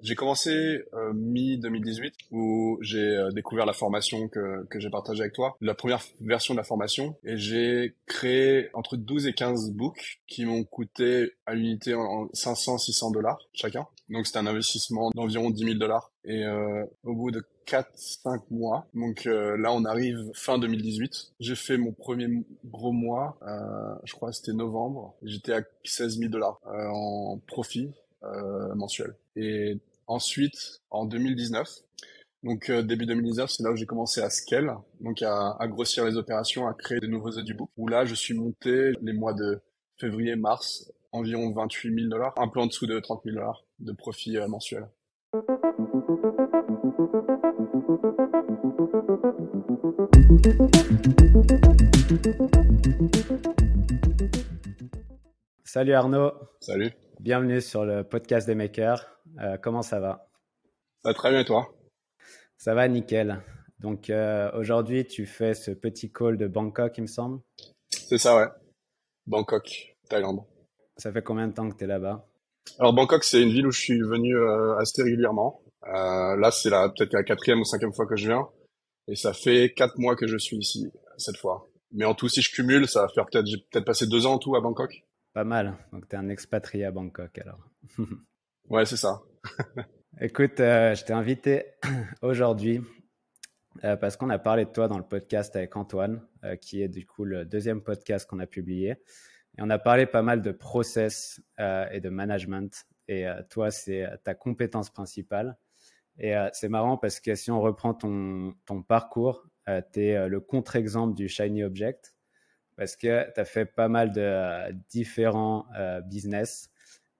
J'ai commencé euh, mi-2018 où j'ai euh, découvert la formation que, que j'ai partagée avec toi, la première version de la formation, et j'ai créé entre 12 et 15 books qui m'ont coûté à l'unité en 500-600 dollars chacun. Donc c'était un investissement d'environ 10 000 dollars. Et euh, au bout de 4-5 mois, donc euh, là on arrive fin 2018, j'ai fait mon premier gros mois, euh, je crois c'était novembre, j'étais à 16 000 dollars en profit mensuel. Et Ensuite, en 2019, donc euh, début 2019, c'est là où j'ai commencé à scale, donc à, à, grossir les opérations, à créer de nouveaux audiobooks. Où là, je suis monté les mois de février-mars, environ 28 000 dollars, un peu en dessous de 30 000 dollars de profit euh, mensuel. Salut Arnaud. Salut. Bienvenue sur le podcast des makers. Euh, comment ça va? Bah, Très bien et toi? Ça va nickel. Donc euh, aujourd'hui, tu fais ce petit call de Bangkok, il me semble? C'est ça, ouais. Bangkok, Thaïlande. Ça fait combien de temps que tu es là-bas? Alors Bangkok, c'est une ville où je suis venu euh, assez régulièrement. là, c'est peut-être la quatrième ou cinquième fois que je viens. Et ça fait quatre mois que je suis ici, cette fois. Mais en tout, si je cumule, ça va faire peut-être, j'ai peut-être passé deux ans en tout à Bangkok. Pas mal. Donc, tu es un expatrié à Bangkok alors. ouais, c'est ça. Écoute, euh, je t'ai invité aujourd'hui euh, parce qu'on a parlé de toi dans le podcast avec Antoine, euh, qui est du coup le deuxième podcast qu'on a publié. Et on a parlé pas mal de process et de management. Et toi, c'est ta compétence principale. Et c'est marrant parce que si on reprend ton, ton parcours, tu es le contre-exemple du Shiny Object parce que tu as fait pas mal de différents business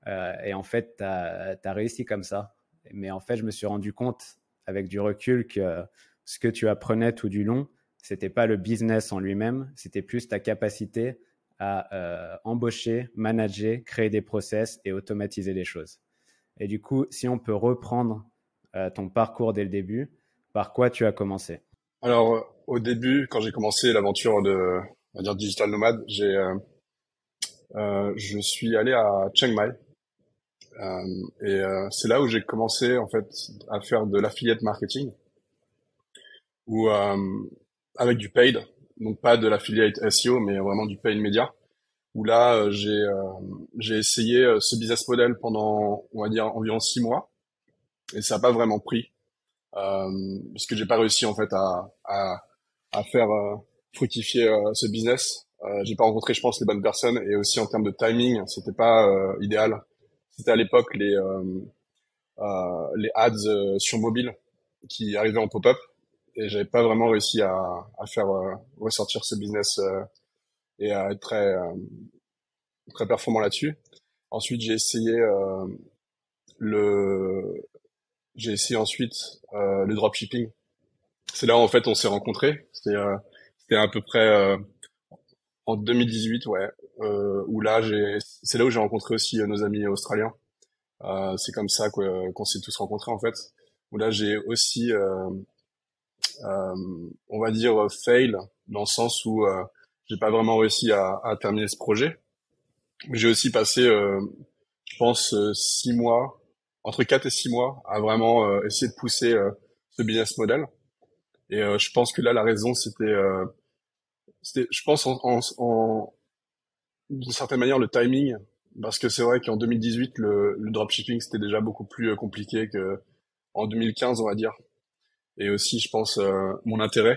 et en fait, tu as, réussi comme ça. Mais en fait, je me suis rendu compte avec du recul que ce que tu apprenais tout du long, c'était pas le business en lui-même, c'était plus ta capacité à embaucher, manager, créer des process et automatiser les choses. Et du coup, si on peut reprendre ton parcours dès le début, par quoi tu as commencé? Alors, au début, quand j'ai commencé l'aventure de, on va dire digital nomade, j'ai, euh, euh, je suis allé à Chiang Mai. Euh, et euh, c'est là où j'ai commencé en fait à faire de l'affiliate marketing, ou euh, avec du paid, donc pas de l'affiliate SEO, mais vraiment du paid media. Où là j'ai j'ai essayé ce business model pendant on va dire environ six mois, et ça n'a pas vraiment pris parce que j'ai pas réussi en fait à à, à faire fructifier euh, ce business. Euh, j'ai pas rencontré, je pense, les bonnes personnes et aussi en termes de timing, c'était pas euh, idéal. C'était à l'époque les les ads sur mobile qui arrivaient en pop-up et j'avais pas vraiment réussi à, à faire ressortir ce business et à être très très performant là-dessus. Ensuite, j'ai essayé le j'ai essayé ensuite le dropshipping. C'est là où en fait on s'est rencontrés. C'était c'était à peu près euh, en 2018, ouais, euh, où là, c'est là où j'ai rencontré aussi euh, nos amis australiens. Euh, c'est comme ça qu'on s'est tous rencontrés en fait. Où là, j'ai aussi, euh, on va dire, fail dans le sens où j'ai pas vraiment réussi à, à, terminer ce projet. J'ai aussi passé, je pense, six mois, entre quatre et six mois, à vraiment essayer de pousser ce business model. Et euh, je pense que là, la raison, c'était, euh, c'était, je pense, en, en, en d'une certaine manière, le timing, parce que c'est vrai qu'en 2018, le, le dropshipping, c'était déjà beaucoup plus euh, compliqué que en 2015, on va dire. Et aussi, je pense, mon intérêt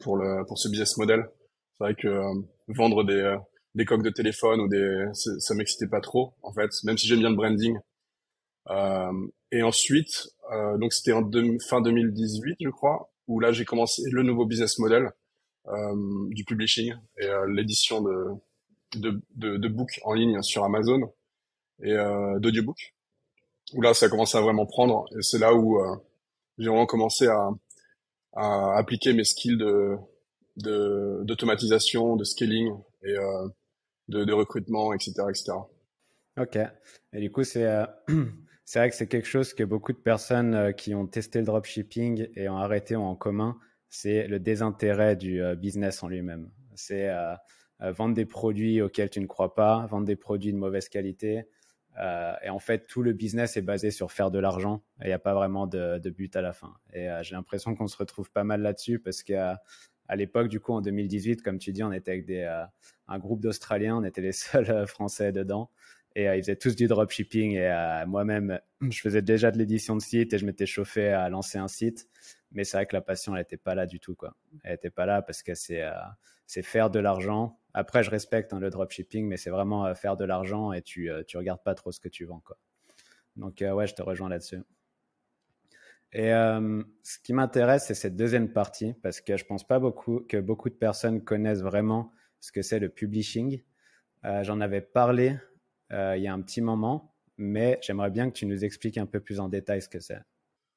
pour le pour ce business model. C'est vrai que vendre des des coques de téléphone ou des ça m'excitait pas trop en fait, même si j'aime bien le branding. Euh, et ensuite, euh, donc c'était en fin 2018, je crois où là j'ai commencé le nouveau business model euh, du publishing et euh, l'édition de, de, de, de books en ligne sur Amazon et euh, d'audiobook où là ça a à vraiment prendre et c'est là où euh, j'ai vraiment commencé à, à appliquer mes skills de d'automatisation, de, scaling et euh, de, de recrutement, etc., etc. Ok. Et du coup, c'est euh, c'est vrai que c'est quelque chose que beaucoup de personnes euh, qui ont testé le dropshipping et ont arrêté ont en commun, c'est le désintérêt du euh, business en lui-même. C'est vendre des produits auxquels tu ne crois pas, vendre des produits de mauvaise qualité, et en fait, tout le business est basé sur faire de l'argent et il n'y a pas vraiment de, but à la fin. Et j'ai l'impression qu'on se retrouve pas mal là-dessus parce qu'à à l'époque, du coup, en 2018, comme tu dis, on était avec des, un groupe d'Australiens, on était les seuls Français dedans. Et ils faisaient tous du dropshipping. Et moi-même, je faisais déjà de l'édition de site et je m'étais chauffé à lancer un site. Mais c'est vrai que la passion, elle n'était pas là du tout. Quoi. Elle n'était pas là parce que c'est c'est faire de l'argent. Après, je respecte hein, le dropshipping, mais c'est vraiment euh, faire de l'argent et tu ne euh, regardes pas trop ce que tu vends. Quoi. Donc, euh, ouais, je te rejoins là-dessus. Et ce qui m'intéresse, c'est cette deuxième partie, parce que je pense pas beaucoup que beaucoup de personnes connaissent vraiment ce que c'est le publishing. J'en avais parlé il y a un petit moment, mais j'aimerais bien que tu nous expliques un peu plus en détail ce que c'est.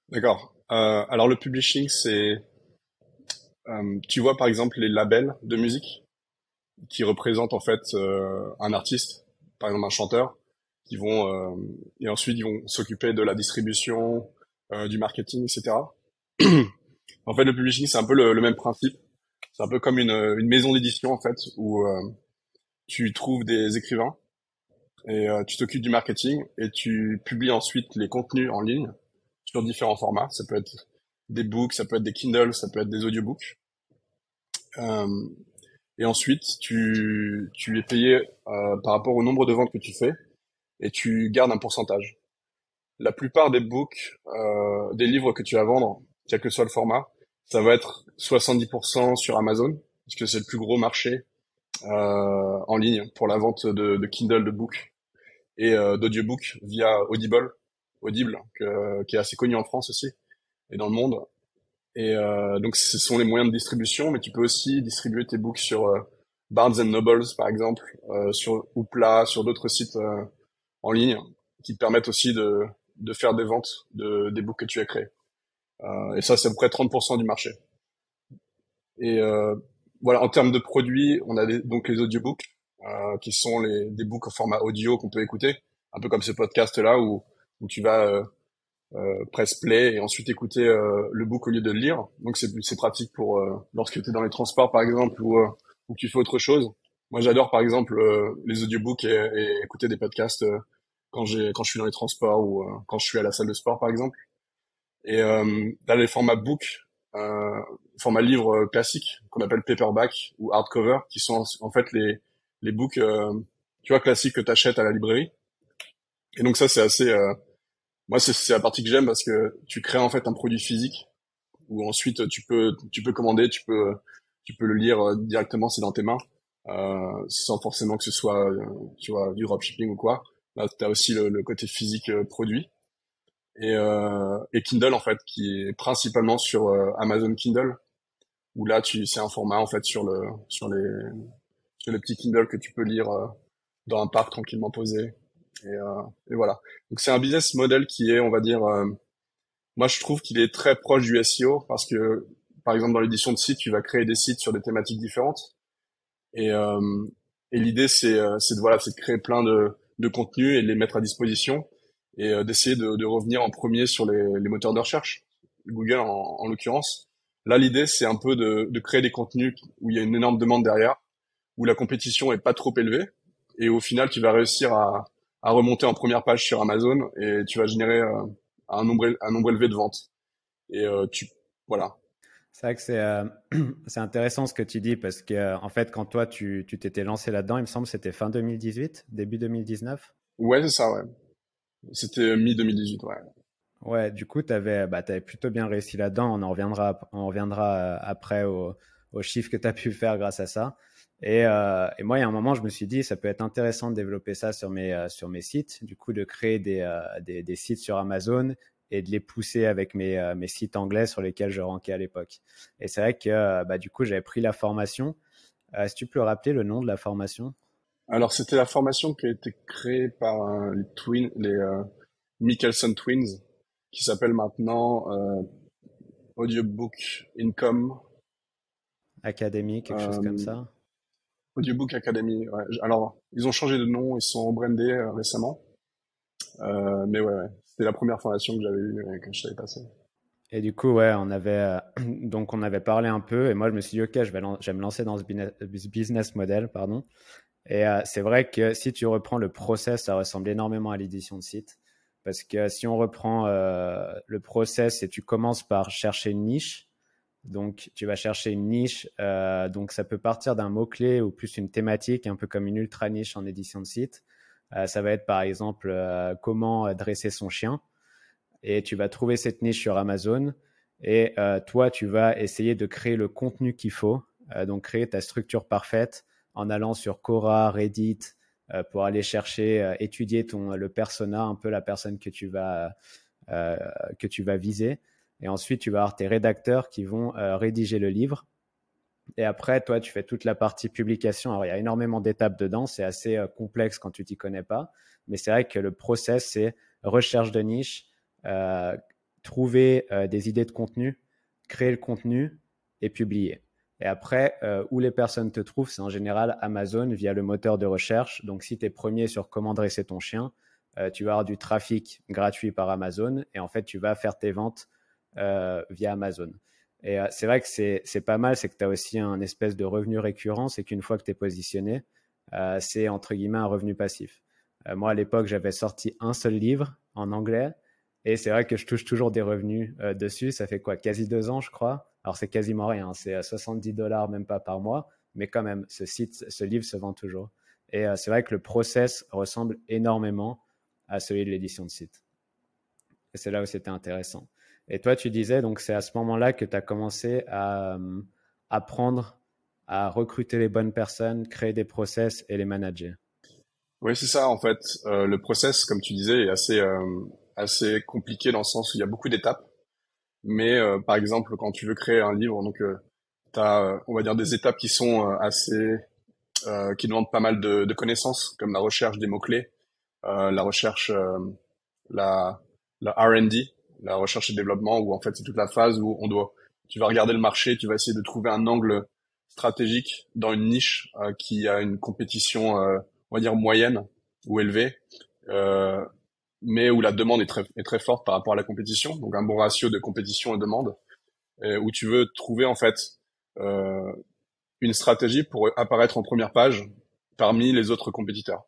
D'accord. alors le publishing, c'est euh, tu vois par exemple les labels de musique qui représentent en fait euh, un artiste, par exemple un chanteur, qui vont euh, et ensuite ils vont s'occuper de la distribution, du marketing, etc. en fait, le publishing c'est un peu le, même principe. C'est un peu comme une, une maison d'édition en fait où tu trouves des écrivains et tu t'occupes du marketing et tu publies ensuite les contenus en ligne sur différents formats. Ça peut être des books, ça peut être des Kindle, ça peut être des audiobooks. Euh, et ensuite, tu, tu es payé euh, par rapport au nombre de ventes que tu fais et tu gardes un pourcentage. La plupart des books, euh, des livres que tu vas vendre, quel que soit le format, ça va être 70% sur Amazon, puisque c'est le plus gros marché euh, en ligne pour la vente de, de Kindle, de books et euh, d'audiobook via Audible, Audible, que, qui est assez connu en France aussi et dans le monde. Et euh, donc, ce sont les moyens de distribution, mais tu peux aussi distribuer tes books sur euh, Barnes Nobles, par exemple, euh, sur Oupla, sur d'autres sites euh, en ligne, qui te permettent aussi de, de faire des ventes de, des books que tu as créés. Euh, et ça, c'est à peu près 30% du marché. Et voilà, en termes de produits, on a donc les audiobooks, qui sont les, des books au format audio qu'on peut écouter, un peu comme ce podcast-là où, où tu vas euh, press play et ensuite écouter euh, le book au lieu de le lire. Donc c'est pratique pour euh, lorsque tu es dans les transports par exemple ou, ou que tu fais autre chose. Moi j'adore par exemple les audiobooks et, et, écouter des podcasts quand j'ai quand je suis dans les transports ou quand je suis à la salle de sport par exemple. Et euh, là les formats book, euh, format livre classique qu'on appelle paperback ou hardcover, qui sont en fait les les books tu vois classiques que tu achètes à la librairie. Et donc ça c'est assez moi, c'est la partie que j'aime parce que tu crées en fait un produit physique où ensuite tu peux tu peux commander, tu peux tu peux le lire euh, directement, c'est dans tes mains, euh, sans forcément que ce soit euh, tu vois du dropshipping ou quoi. Là, tu as aussi le, côté physique euh, produit. Et, euh, et Kindle en fait qui est principalement sur Amazon Kindle où là tu c'est un format en fait sur le sur les sur les petits Kindle que tu peux lire dans un parc tranquillement posé et, euh, et voilà. Donc c'est un business model qui est, on va dire, euh, moi je trouve qu'il est très proche du SEO parce que, par exemple, dans l'édition de site, tu vas créer des sites sur des thématiques différentes. Et, euh, et l'idée c'est, de voilà, c'est de créer plein de, de contenus et de les mettre à disposition et d'essayer de, de, revenir en premier sur les, les moteurs de recherche, Google en, en l'occurrence. Là, l'idée, c'est un peu de, de, créer des contenus où il y a une énorme demande derrière, où la compétition est pas trop élevée, et au final, tu vas réussir à, à remonter en première page sur Amazon et tu vas générer euh, un nombre un nombre élevé de ventes. Et euh, tu voilà. C'est vrai que c'est euh, c'est intéressant ce que tu dis parce que en fait quand toi tu tu t'étais lancé là-dedans, il me semble c'était fin 2018, début 2019. Ouais, c'est ça ouais. C'était mi 2018 ouais. Ouais, du coup, tu avais, bah, avais plutôt bien réussi là-dedans. On en reviendra, on reviendra après aux au chiffres que tu as pu faire grâce à ça. Et, euh, et, moi, il y a un moment, je me suis dit, ça peut être intéressant de développer ça sur mes, euh, sur mes sites, du coup, de créer des, euh, des, des, sites sur Amazon et de les pousser avec mes, euh, mes sites anglais sur lesquels je rankais à l'époque. Et c'est vrai que, bah, du coup, j'avais pris la formation. Est-ce que tu peux rappeler le nom de la formation? Alors, c'était la formation qui a été créée par les, twin, les Michelson Twins, qui s'appelle maintenant Audiobook Income. Academy, quelque chose comme ça? Audiobook Academy. Ouais. Alors, ils ont changé de nom, ils sont brandés euh, récemment. Euh, mais ouais, ouais. c'était la première formation que j'avais eue et que je savais passer. Et du coup, ouais, on avait euh, donc on avait parlé un peu et moi je me suis dit ok, je vais, je vais me lancer dans ce business model, pardon. Et euh, c'est vrai que si tu reprends le process, ça ressemble énormément à l'édition de site. Parce que si on reprend euh, le process et tu commences par chercher une niche, donc tu vas chercher une niche, euh, donc ça peut partir d'un mot-clé ou plus une thématique, un peu comme une ultra niche en édition de site. ça va être par exemple comment dresser son chien. Et tu vas trouver cette niche sur Amazon. Et toi, tu vas essayer de créer le contenu qu'il faut, donc créer ta structure parfaite en allant sur Quora, Reddit, euh, pour aller chercher, euh, étudier ton, le persona, un peu la personne que tu vas, euh, que tu vas viser. Et ensuite, tu vas avoir tes rédacteurs qui vont rédiger le livre. Et après, toi, tu fais toute la partie publication. Alors, il y a énormément d'étapes dedans. C'est assez complexe quand tu t'y connais pas. Mais c'est vrai que le process, c'est recherche de niche, trouver des idées de contenu, créer le contenu et publier. Et après, euh, où les personnes te trouvent, c'est en général Amazon via le moteur de recherche. Donc, si tu es premier sur comment dresser ton chien, euh, tu vas avoir du trafic gratuit par Amazon et en fait, tu vas faire tes ventes euh, via Amazon. Et c'est vrai que c'est pas mal, c'est que tu as aussi un espèce de revenu récurrent, c'est qu'une fois que tu es positionné, c'est entre guillemets un revenu passif. moi, à l'époque, j'avais sorti un seul livre en anglais et c'est vrai que je touche toujours des revenus dessus. Ça fait quoi? Quasi deux ans, je crois. Alors, c'est quasiment rien, c'est 70 dollars, même pas par mois, mais quand même, ce, site, ce livre se vend toujours. Et euh, c'est vrai que le process ressemble énormément à celui de l'édition de site. Et c'est là où c'était intéressant. Et toi, tu disais, donc c'est à ce moment-là que tu as commencé à euh, apprendre à recruter les bonnes personnes, créer des process et les manager. Oui, c'est ça, en fait. Euh, le process, comme tu disais, est assez, assez compliqué dans le sens où il y a beaucoup d'étapes. Mais euh, par exemple, quand tu veux créer un livre, donc euh, tu as, euh, on va dire, des étapes qui sont assez, qui demandent pas mal de, de, connaissances, comme la recherche des mots clés, la recherche, la, la R&D, la recherche et développement, où en fait c'est toute la phase où on doit, tu vas regarder le marché, tu vas essayer de trouver un angle stratégique dans une niche qui a une compétition, on va dire moyenne ou élevée. Euh, mais où la demande est très, est très forte par rapport à la compétition, donc un bon ratio de compétition et demande, où tu veux trouver en fait euh, une stratégie pour apparaître en première page parmi les autres compétiteurs.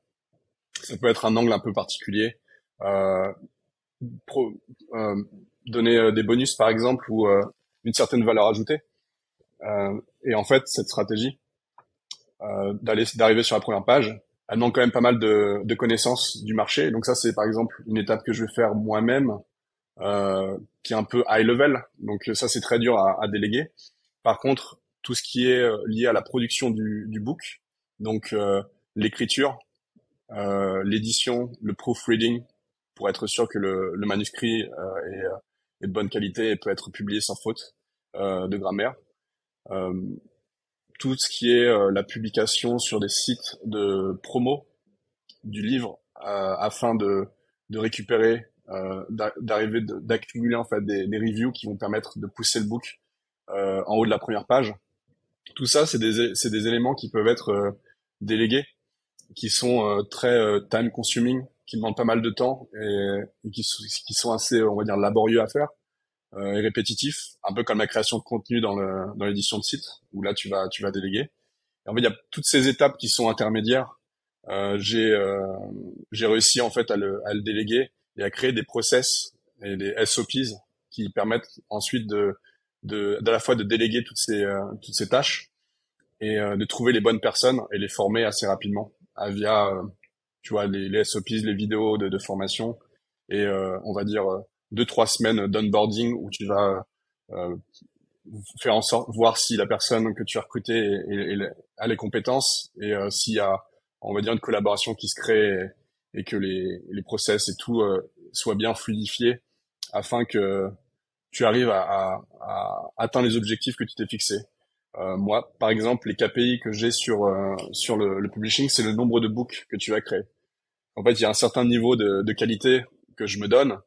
Ça peut être un angle un peu particulier, euh, pro, euh, donner euh, des bonus par exemple ou euh, une certaine valeur ajoutée. Et en fait, cette stratégie d'aller d'arriver sur la première page, elle manque quand même pas mal de, de, connaissances du marché. Donc ça, c'est par exemple une étape que je vais faire moi-même, euh, qui est un peu high level. Donc ça, c'est très dur à, à, déléguer. Par contre, tout ce qui est lié à la production du, du book, donc euh, l'écriture, euh, l'édition, le proofreading, pour être sûr que le, le manuscrit euh, est, est, de bonne qualité et peut être publié sans faute de grammaire tout ce qui est euh, la publication sur des sites de promo du livre euh, afin de, de récupérer, euh, d'arriver, d'accumuler en fait des, des, reviews qui vont permettre de pousser le book en haut de la première page. Tout ça, c'est des, c'est des éléments qui peuvent être délégués, qui sont très time consuming, qui demandent pas mal de temps et, et qui, qui, sont assez, on va dire, laborieux à faire euh, et répétitif, un peu comme la création de contenu dans le dans l'édition de site, où là tu vas tu vas déléguer. En fait, il y a toutes ces étapes qui sont intermédiaires. Euh, j'ai euh, j'ai réussi en fait à le à le déléguer et à créer des process et des SOPs qui permettent ensuite de de d'à la fois de déléguer toutes ces euh, toutes ces tâches et euh, de trouver les bonnes personnes et les former assez rapidement via tu vois les, les SOPs, les vidéos de, de formation et on va dire deux trois semaines d'onboarding où tu vas euh, faire en sorte voir si la personne que tu as recrutée a les compétences et euh, s'il y a on va dire une collaboration qui se crée et, que les, les process et tout euh, soient bien fluidifiés afin que tu arrives à, à, à atteindre les objectifs que tu t'es fixés. Euh, moi, par exemple, les KPI que j'ai sur euh, sur le, le publishing, c'est le nombre de books que tu vas créer. En fait, il y a un certain niveau de, de qualité que je me donne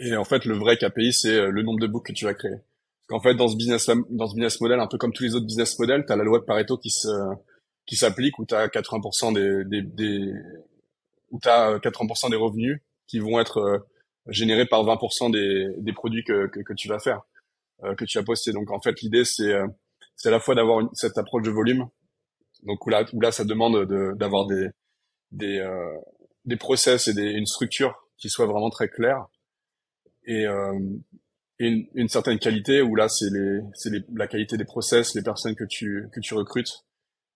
et en fait, le vrai KPI, c'est euh, le nombre de books que tu vas créer. Parce qu'en fait, dans ce business, dans ce business model, un peu comme tous les autres business models, tu as la loi de Pareto qui se, qui s'applique où tu as 80% des, des, des où tu as 80% des revenus qui vont être euh, générés par 20% des, des produits que, que, que, tu vas faire, euh, que tu vas poster. Donc en fait, l'idée, c'est c'est à la fois d'avoir cette approche de volume Donc où là, où là, ça demande d'avoir des des euh, des process et des, une structure qui soit vraiment très claire et, euh, et une, certaine qualité où là c'est les c'est la qualité des process, les personnes que tu que tu recrutes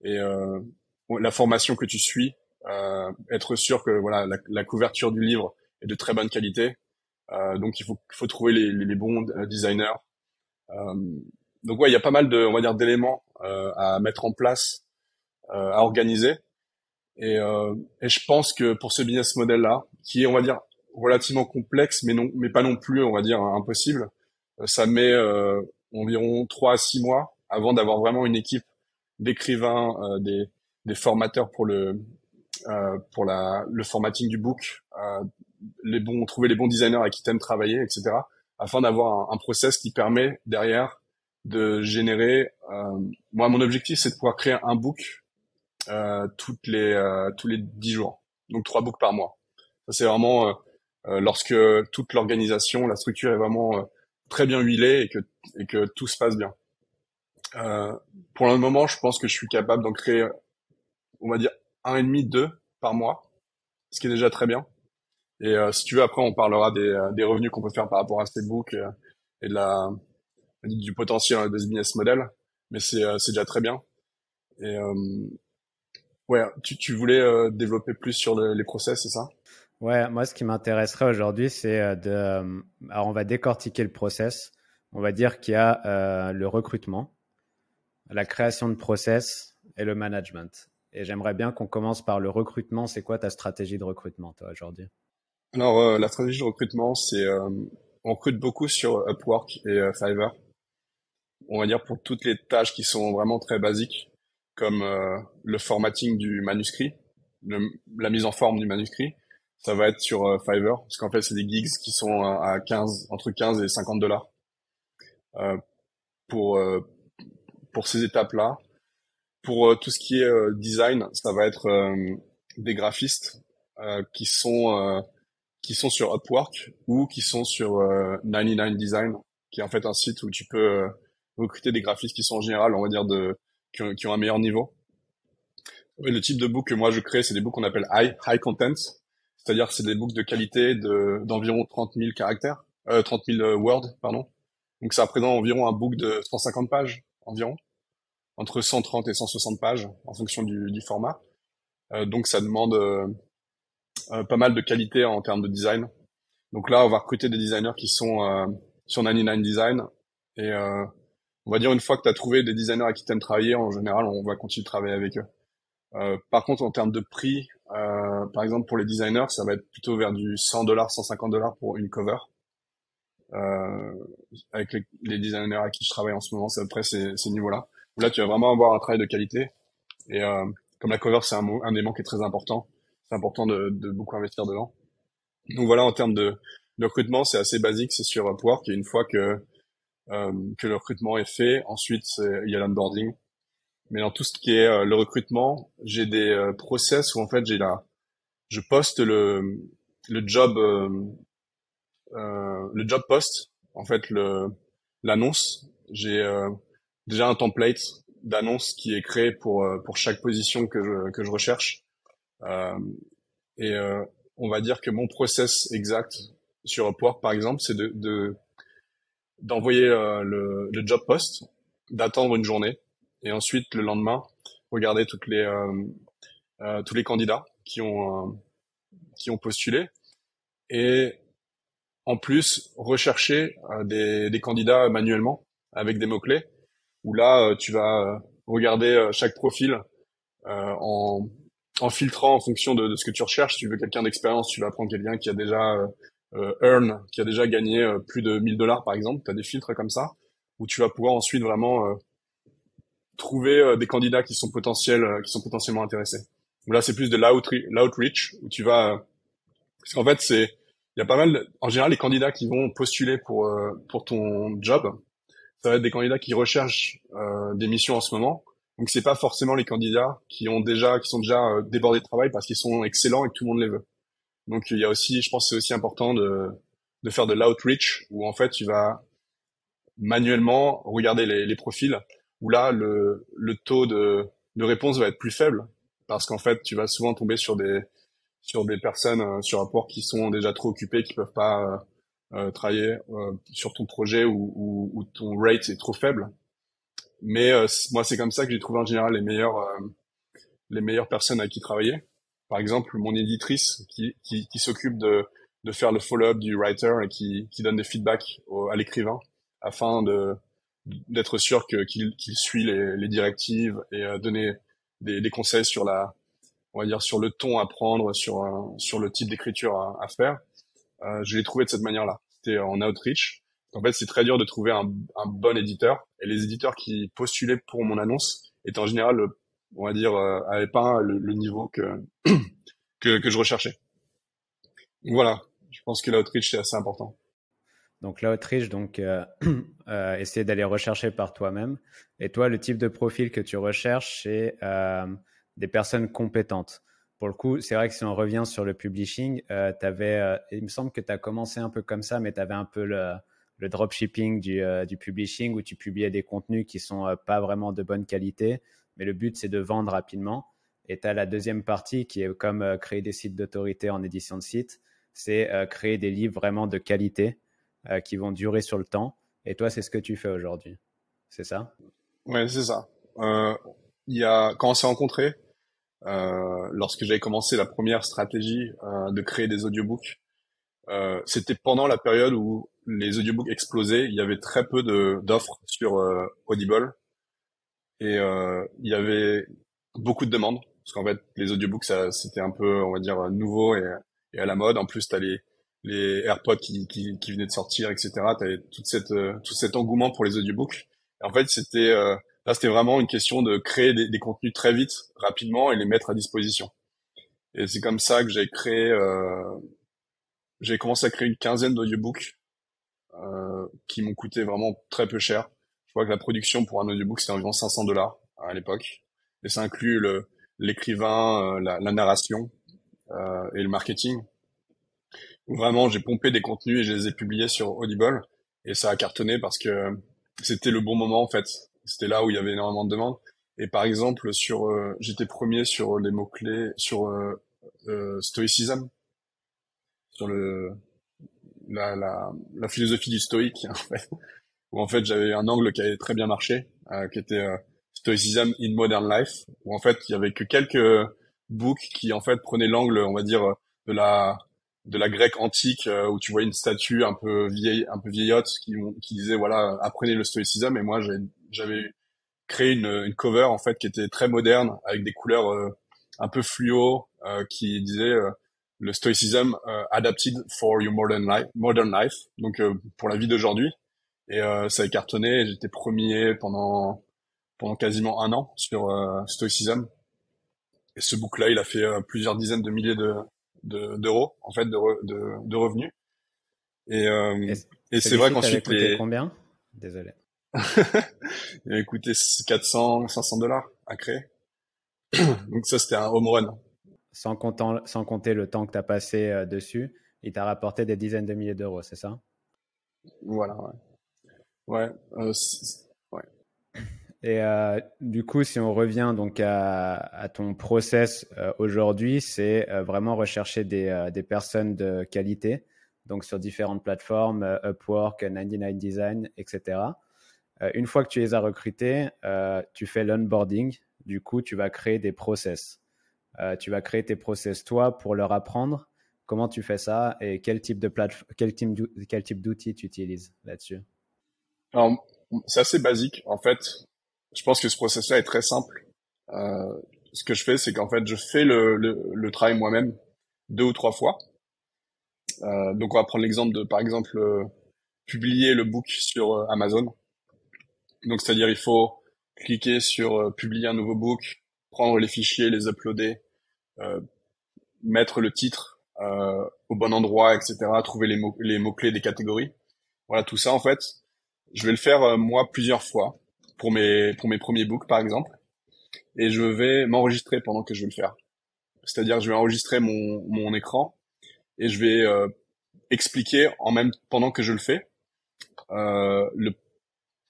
et euh, la formation que tu suis, euh, être sûr que voilà la, la, couverture du livre est de très bonne qualité. Euh, donc il faut faut trouver les, les, bons euh, designers. Euh, donc ouais, il y a pas mal de on va dire d'éléments à mettre en place, à organiser. Et, et je pense que pour ce business model là, qui est on va dire relativement complexe, mais non, mais pas non plus, on va dire impossible. Ça met euh, environ trois à six mois avant d'avoir vraiment une équipe d'écrivains, euh, des, des formateurs pour le euh, pour la, le formatting du book, les bons, trouver les bons designers avec qui t'aimes travailler, etc. Afin d'avoir un, un, process qui permet derrière de générer. moi, mon objectif, c'est de pouvoir créer un book toutes les tous les dix jours, donc trois books par mois. Ça, c'est vraiment lorsque toute l'organisation, la structure est vraiment très bien huilé et que, et que tout se passe bien. Euh, pour le moment, je pense que je suis capable d'en créer, on va dire, un et demi, deux par mois, ce qui est déjà très bien. Et euh, si tu veux, après, on parlera des, euh, des revenus qu'on peut faire par rapport à ces books euh, et de la, du potentiel de ce business model. Mais c'est, c'est déjà très bien. Et ouais, tu, tu voulais développer plus sur les process, c'est ça? Ouais, moi, ce qui m'intéresserait aujourd'hui, c'est euh, de. Euh, alors, on va décortiquer le process. On va dire qu'il y a euh, le recrutement, la création de process et le management. Et j'aimerais bien qu'on commence par le recrutement. C'est quoi ta stratégie de recrutement, toi, aujourd'hui? Alors, la stratégie de recrutement, c'est on recrute beaucoup sur Upwork et Fiverr. On va dire pour toutes les tâches qui sont vraiment très basiques, comme le formatting du manuscrit, la mise en forme du manuscrit, ça va être sur euh, Fiverr, parce qu'en fait, c'est des gigs qui sont à 15, entre 15 et 50 dollars euh, pour euh, pour ces étapes-là. Pour tout ce qui est design, ça va être des graphistes qui sont qui sont sur Upwork ou qui sont sur 99 Design, qui est en fait un site où tu peux recruter des graphistes qui sont en général, on va dire, de qui ont, qui ont un meilleur niveau. le type de book que moi je crée, c'est des books qu'on appelle high, high content. C'est-à-dire c'est des books de qualité de d'environ 30 000 caractères, euh, 30 000 euh, words, pardon. Donc ça représente environ un book de 150 pages environ, entre 130 et 160 pages en fonction du, du format. Euh, donc ça demande euh, euh, pas mal de qualité en termes de design. Donc là, on va recruter des designers qui sont euh, sur 99 Design et on va dire une fois que tu as trouvé des designers à qui tu travailler, en général, on va continuer de travailler avec eux. Euh, par contre, en termes de prix, euh, par exemple pour les designers, ça va être plutôt vers du 100 dollars, 150 dollars pour une cover. Euh, avec les, designers à qui je travaille en ce moment, c'est à peu près ces, ces niveaux-là. Là, tu vas vraiment avoir un travail de qualité. Et euh, comme la cover, c'est un, un élément qui est très important, c'est important de, de, beaucoup investir dedans. Donc voilà, en termes de, de recrutement, c'est assez basique, c'est sur Upwork. Et une fois que que le recrutement est fait, ensuite il y a l'onboarding mais dans tout ce qui est euh, le recrutement, j'ai des euh, process où en fait j'ai la, je poste le le job euh, euh le job post, en fait le l'annonce. J'ai déjà un template d'annonce qui est créé pour pour chaque position que je que je recherche. et on va dire que mon process exact sur Upwork par exemple, c'est de, de d'envoyer le, le job post, d'attendre une journée et ensuite le lendemain regarder toutes les euh, euh, tous les candidats qui ont euh, qui ont postulé et en plus rechercher des, des candidats manuellement avec des mots clés où là tu vas regarder chaque profil en en filtrant en fonction de, de, ce que tu recherches. Tu veux quelqu'un d'expérience, tu vas prendre quelqu'un qui a déjà euh, earn, qui a déjà gagné plus de 1000 dollars par exemple. Tu as des filtres comme ça où tu vas pouvoir ensuite vraiment trouver euh, des candidats qui sont potentiels, euh, qui sont potentiellement intéressés. là, c'est plus de l'outreach où tu vas, euh, parce qu'en fait, c'est, il y a pas mal, en général, les candidats qui vont postuler pour pour ton job, ça va être des candidats qui recherchent des missions en ce moment. Donc c'est pas forcément les candidats qui ont déjà, qui sont déjà débordés de travail parce qu'ils sont excellents et que tout le monde les veut. Donc il y a aussi, je pense, c'est aussi important de de faire de l'outreach où en fait tu vas manuellement regarder les, les profils où là le, le taux de de réponse va être plus faible parce qu'en fait, tu vas souvent tomber sur des sur des personnes euh, sur rapport qui sont déjà trop occupées, qui peuvent pas euh, travailler sur ton projet ou, ou, ou, ton rate est trop faible. Mais moi, c'est comme ça que j'ai trouvé en général les meilleurs les meilleures personnes à qui travailler. Par exemple, mon éditrice qui, qui, qui s'occupe de, de faire le follow-up du writer et qui, qui donne des feedbacks à l'écrivain afin de d'être sûr que qu'il suit les, les, directives et euh, donner des, des, conseils sur la on va dire sur le ton à prendre sur sur le type d'écriture à, à, faire. Euh, je l'ai trouvé de cette manière là c'était en outreach. En fait c'est très dur de trouver un, un, bon éditeur. Et les éditeurs qui postulaient pour mon annonce étaient en général on va dire euh, avaient pas le, niveau que, que je recherchais Donc, voilà je pense que l'outreach c'est assez important donc l'outreach, donc euh, euh, essayer d'aller rechercher par toi-même. Et toi, le type de profil que tu recherches, c'est des personnes compétentes. Pour le coup, c'est vrai que si on revient sur le publishing, avais, il me semble que tu as commencé un peu comme ça, mais tu avais un peu le, le dropshipping du, du, publishing où tu publiais des contenus qui sont pas vraiment de bonne qualité, mais le but c'est de vendre rapidement. Et tu as la deuxième partie qui est comme créer des sites d'autorité en édition de site, c'est créer des livres vraiment de qualité euh, qui vont durer sur le temps. Et toi, c'est ce que tu fais aujourd'hui. C'est ça? Ouais, c'est ça. Euh, y a quand on s'est rencontrés, euh, lorsque j'avais commencé la première stratégie euh, de créer des audiobooks, euh, c'était pendant la période où les audiobooks explosaient. Il y avait très peu d'offres sur euh, Audible et il y avait beaucoup de demandes parce qu'en fait les audiobooks ça c'était un peu on va dire nouveau et, et à la mode. En plus, t'as les les AirPods qui, qui, qui venaient de sortir, etc. T'avais toute cette euh, tout cet engouement pour les audiobooks. Et en fait, c'était euh, là, c'était vraiment une question de créer des, des, contenus très vite, rapidement, et les mettre à disposition. Et c'est comme ça que j'ai créé, euh, j'ai commencé à créer une quinzaine d'audiobooks euh, qui m'ont coûté vraiment très peu cher. Je crois que la production pour un audiobook c'était environ 500 dollars à l'époque, et ça inclut le l'écrivain, euh, la, la, narration euh, et le marketing vraiment j'ai pompé des contenus et je les ai publiés sur Audible et ça a cartonné parce que c'était le bon moment en fait. C'était là où il y avait énormément de demandes. Et par exemple sur euh, j'étais premier sur les mots clés sur euh, euh, stoïcisme, sur le la, la, la philosophie du stoïque en fait. Où en fait j'avais un angle qui avait très bien marché, euh, qui était euh, stoïcisme in modern life, où en fait il y avait que quelques books qui en fait prenaient l'angle on va dire de la de la grecque antique euh, où tu vois une statue un peu vieille, un peu vieillotte qui, qui disait voilà apprenez le stoïcisme. Et moi j'avais créé une, une, cover en fait qui était très moderne avec des couleurs euh, un peu fluo euh, qui disait le stoïcisme adapted for your modern life, modern life. Donc pour la vie d'aujourd'hui et ça a cartonné j'étais premier pendant pendant quasiment un an sur stoïcisme et ce book là il a fait plusieurs dizaines de milliers de d'euros en fait de, de, de, revenus. Et, euh, et, c'est vrai qu'ensuite les... combien? Désolé. il a coûté 400, 500 dollars à créer. Donc ça c'était un home run. Sans, comptant, sans compter le temps que tu as passé euh, dessus, il t'a rapporté des dizaines de milliers d'euros, c'est ça? Voilà, ouais. Ouais, euh, et euh, du coup, si on revient donc à, ton process euh, aujourd'hui, c'est vraiment rechercher des, personnes de qualité, donc sur différentes plateformes, Upwork, 99 Design, etc. une fois que tu les as recrutés, tu fais l'onboarding. Du coup, tu vas créer des process. tu vas créer tes process toi pour leur apprendre comment tu fais ça et quel type d'outils tu utilises là-dessus? Alors, c'est assez basique. En fait, je pense que ce processus-là est très simple. Euh, ce que je fais, c'est qu'en fait, je fais le, le, le travail moi-même deux ou trois fois. Euh, donc, on va prendre l'exemple de, par exemple, euh, publier le book sur euh, Amazon. Donc, c'est-à-dire, il faut cliquer sur euh, publier un nouveau book, prendre les fichiers, les uploader, mettre le titre au bon endroit, etc., trouver les mots, les mots-clés des catégories. Voilà, tout ça, en fait, je vais le faire moi plusieurs fois pour mes pour mes premiers books par exemple et je vais m'enregistrer pendant que je vais le faire. C'est-à-dire je vais enregistrer mon mon écran et je vais euh, expliquer en même pendant que je le fais euh, le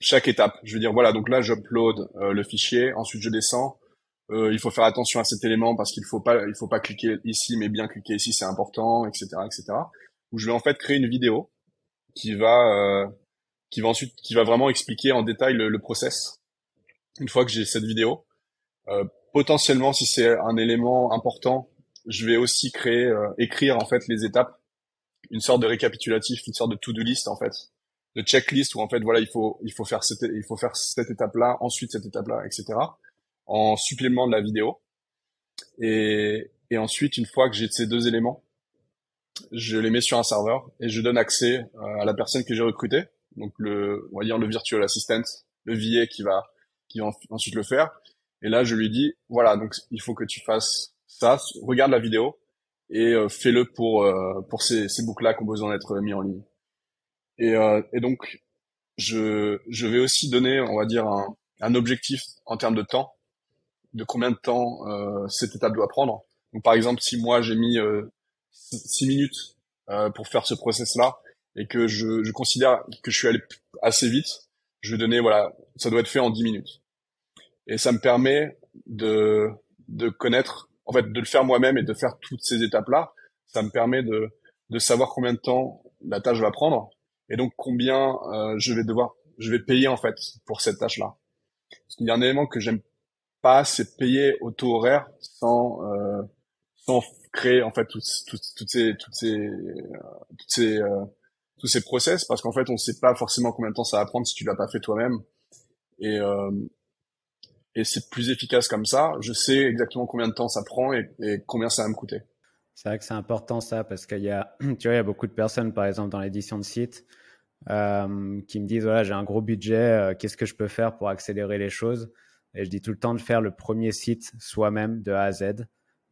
chaque étape. Je vais dire voilà donc là j'upload euh, le fichier, ensuite je descends, euh, il faut faire attention à cet élément parce qu'il faut pas, il faut pas cliquer ici, mais bien cliquer ici, c'est important, etc., etc. Où je vais en fait créer une vidéo qui va, euh, qui va ensuite, qui va vraiment expliquer en détail le, le process. Une fois que j'ai cette vidéo, euh, potentiellement, si c'est un élément important, je vais aussi créer, euh, écrire en fait les étapes, une sorte de récapitulatif, une sorte de to-do list en fait, de checklist où en fait voilà il faut il faut faire cette il faut faire cette étape là, ensuite cette étape là, etc en supplément de la vidéo. Et, et ensuite, une fois que j'ai ces deux éléments, je les mets sur un serveur et je donne accès euh, à la personne que j'ai recrutée, donc le, on va dire le virtual assistant, le VA qui va, qui va ensuite le faire. Et là, je lui dis, voilà, donc il faut que tu fasses ça, regarde la vidéo et euh, fais-le pour euh, pour ces, ces boucles-là qui ont besoin d'être mis en ligne. Et, et donc, je je vais aussi donner, on va dire un, un objectif en termes de temps de combien de temps euh, cette étape doit prendre. Donc par exemple, si moi j'ai mis euh, six minutes euh, pour faire ce process-là et que je, je considère que je suis allé assez vite, je vais donner voilà, ça doit être fait en 10 minutes. Et ça me permet de de connaître, en fait, de le faire moi-même et de faire toutes ces étapes-là. Ça me permet de de savoir combien de temps la tâche va prendre et donc combien euh, je vais devoir, je vais payer en fait pour cette tâche-là. Parce qu'il y a un élément que j'aime pas c'est payer au taux horaire sans euh, sans créer en fait toutes toutes, toutes ces toutes ces euh, toutes ces euh, tous ces process parce qu'en fait on sait pas forcément combien de temps ça va prendre si tu l'as pas fait toi-même. Et euh, c'est plus efficace comme ça. Je sais exactement combien de temps ça prend et, combien ça va me coûter. C'est vrai que c'est important ça parce qu'il y a tu vois il y a beaucoup de personnes par exemple dans l'édition de site euh, qui me disent voilà j'ai un gros budget qu'est-ce que je peux faire pour accélérer les choses? Et je dis tout le temps de faire le premier site soi-même de A à Z,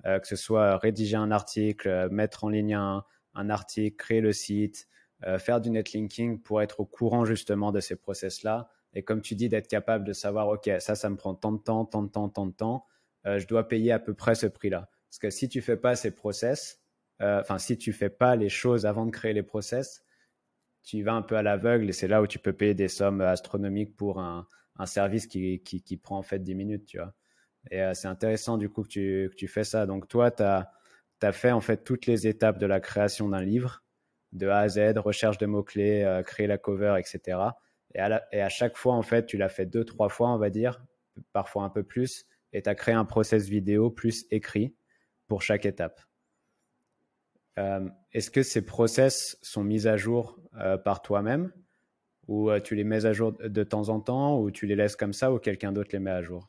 euh, que ce soit rédiger un article, euh, mettre en ligne un article, créer le site, euh, faire du netlinking pour être au courant justement de ces process-là. Et comme tu dis, d'être capable de savoir, OK, ça, ça me prend tant de temps, tant de temps, tant de temps, euh, je dois payer à peu près ce prix-là. Parce que si tu fais pas ces process, euh, enfin, si tu fais pas les choses avant de créer les process, tu vas un peu à l'aveugle et c'est là où tu peux payer des sommes astronomiques pour un, un service qui, qui, qui, prend en fait 10 minutes, tu vois. Et c'est intéressant du coup que tu, que tu fais ça. Donc toi, tu as, as, fait en fait toutes les étapes de la création d'un livre, de A à Z, recherche de mots-clés, euh, créer la cover, etc. Et à, chaque fois, en fait, tu l'as fait deux, trois fois, on va dire, parfois un peu plus, et tu as créé un process vidéo plus écrit pour chaque étape. Euh, Est-ce que ces process sont mis à jour euh, par toi-même? Ou tu les mets à jour de temps en temps, ou tu les laisses comme ça, ou quelqu'un d'autre les met à jour?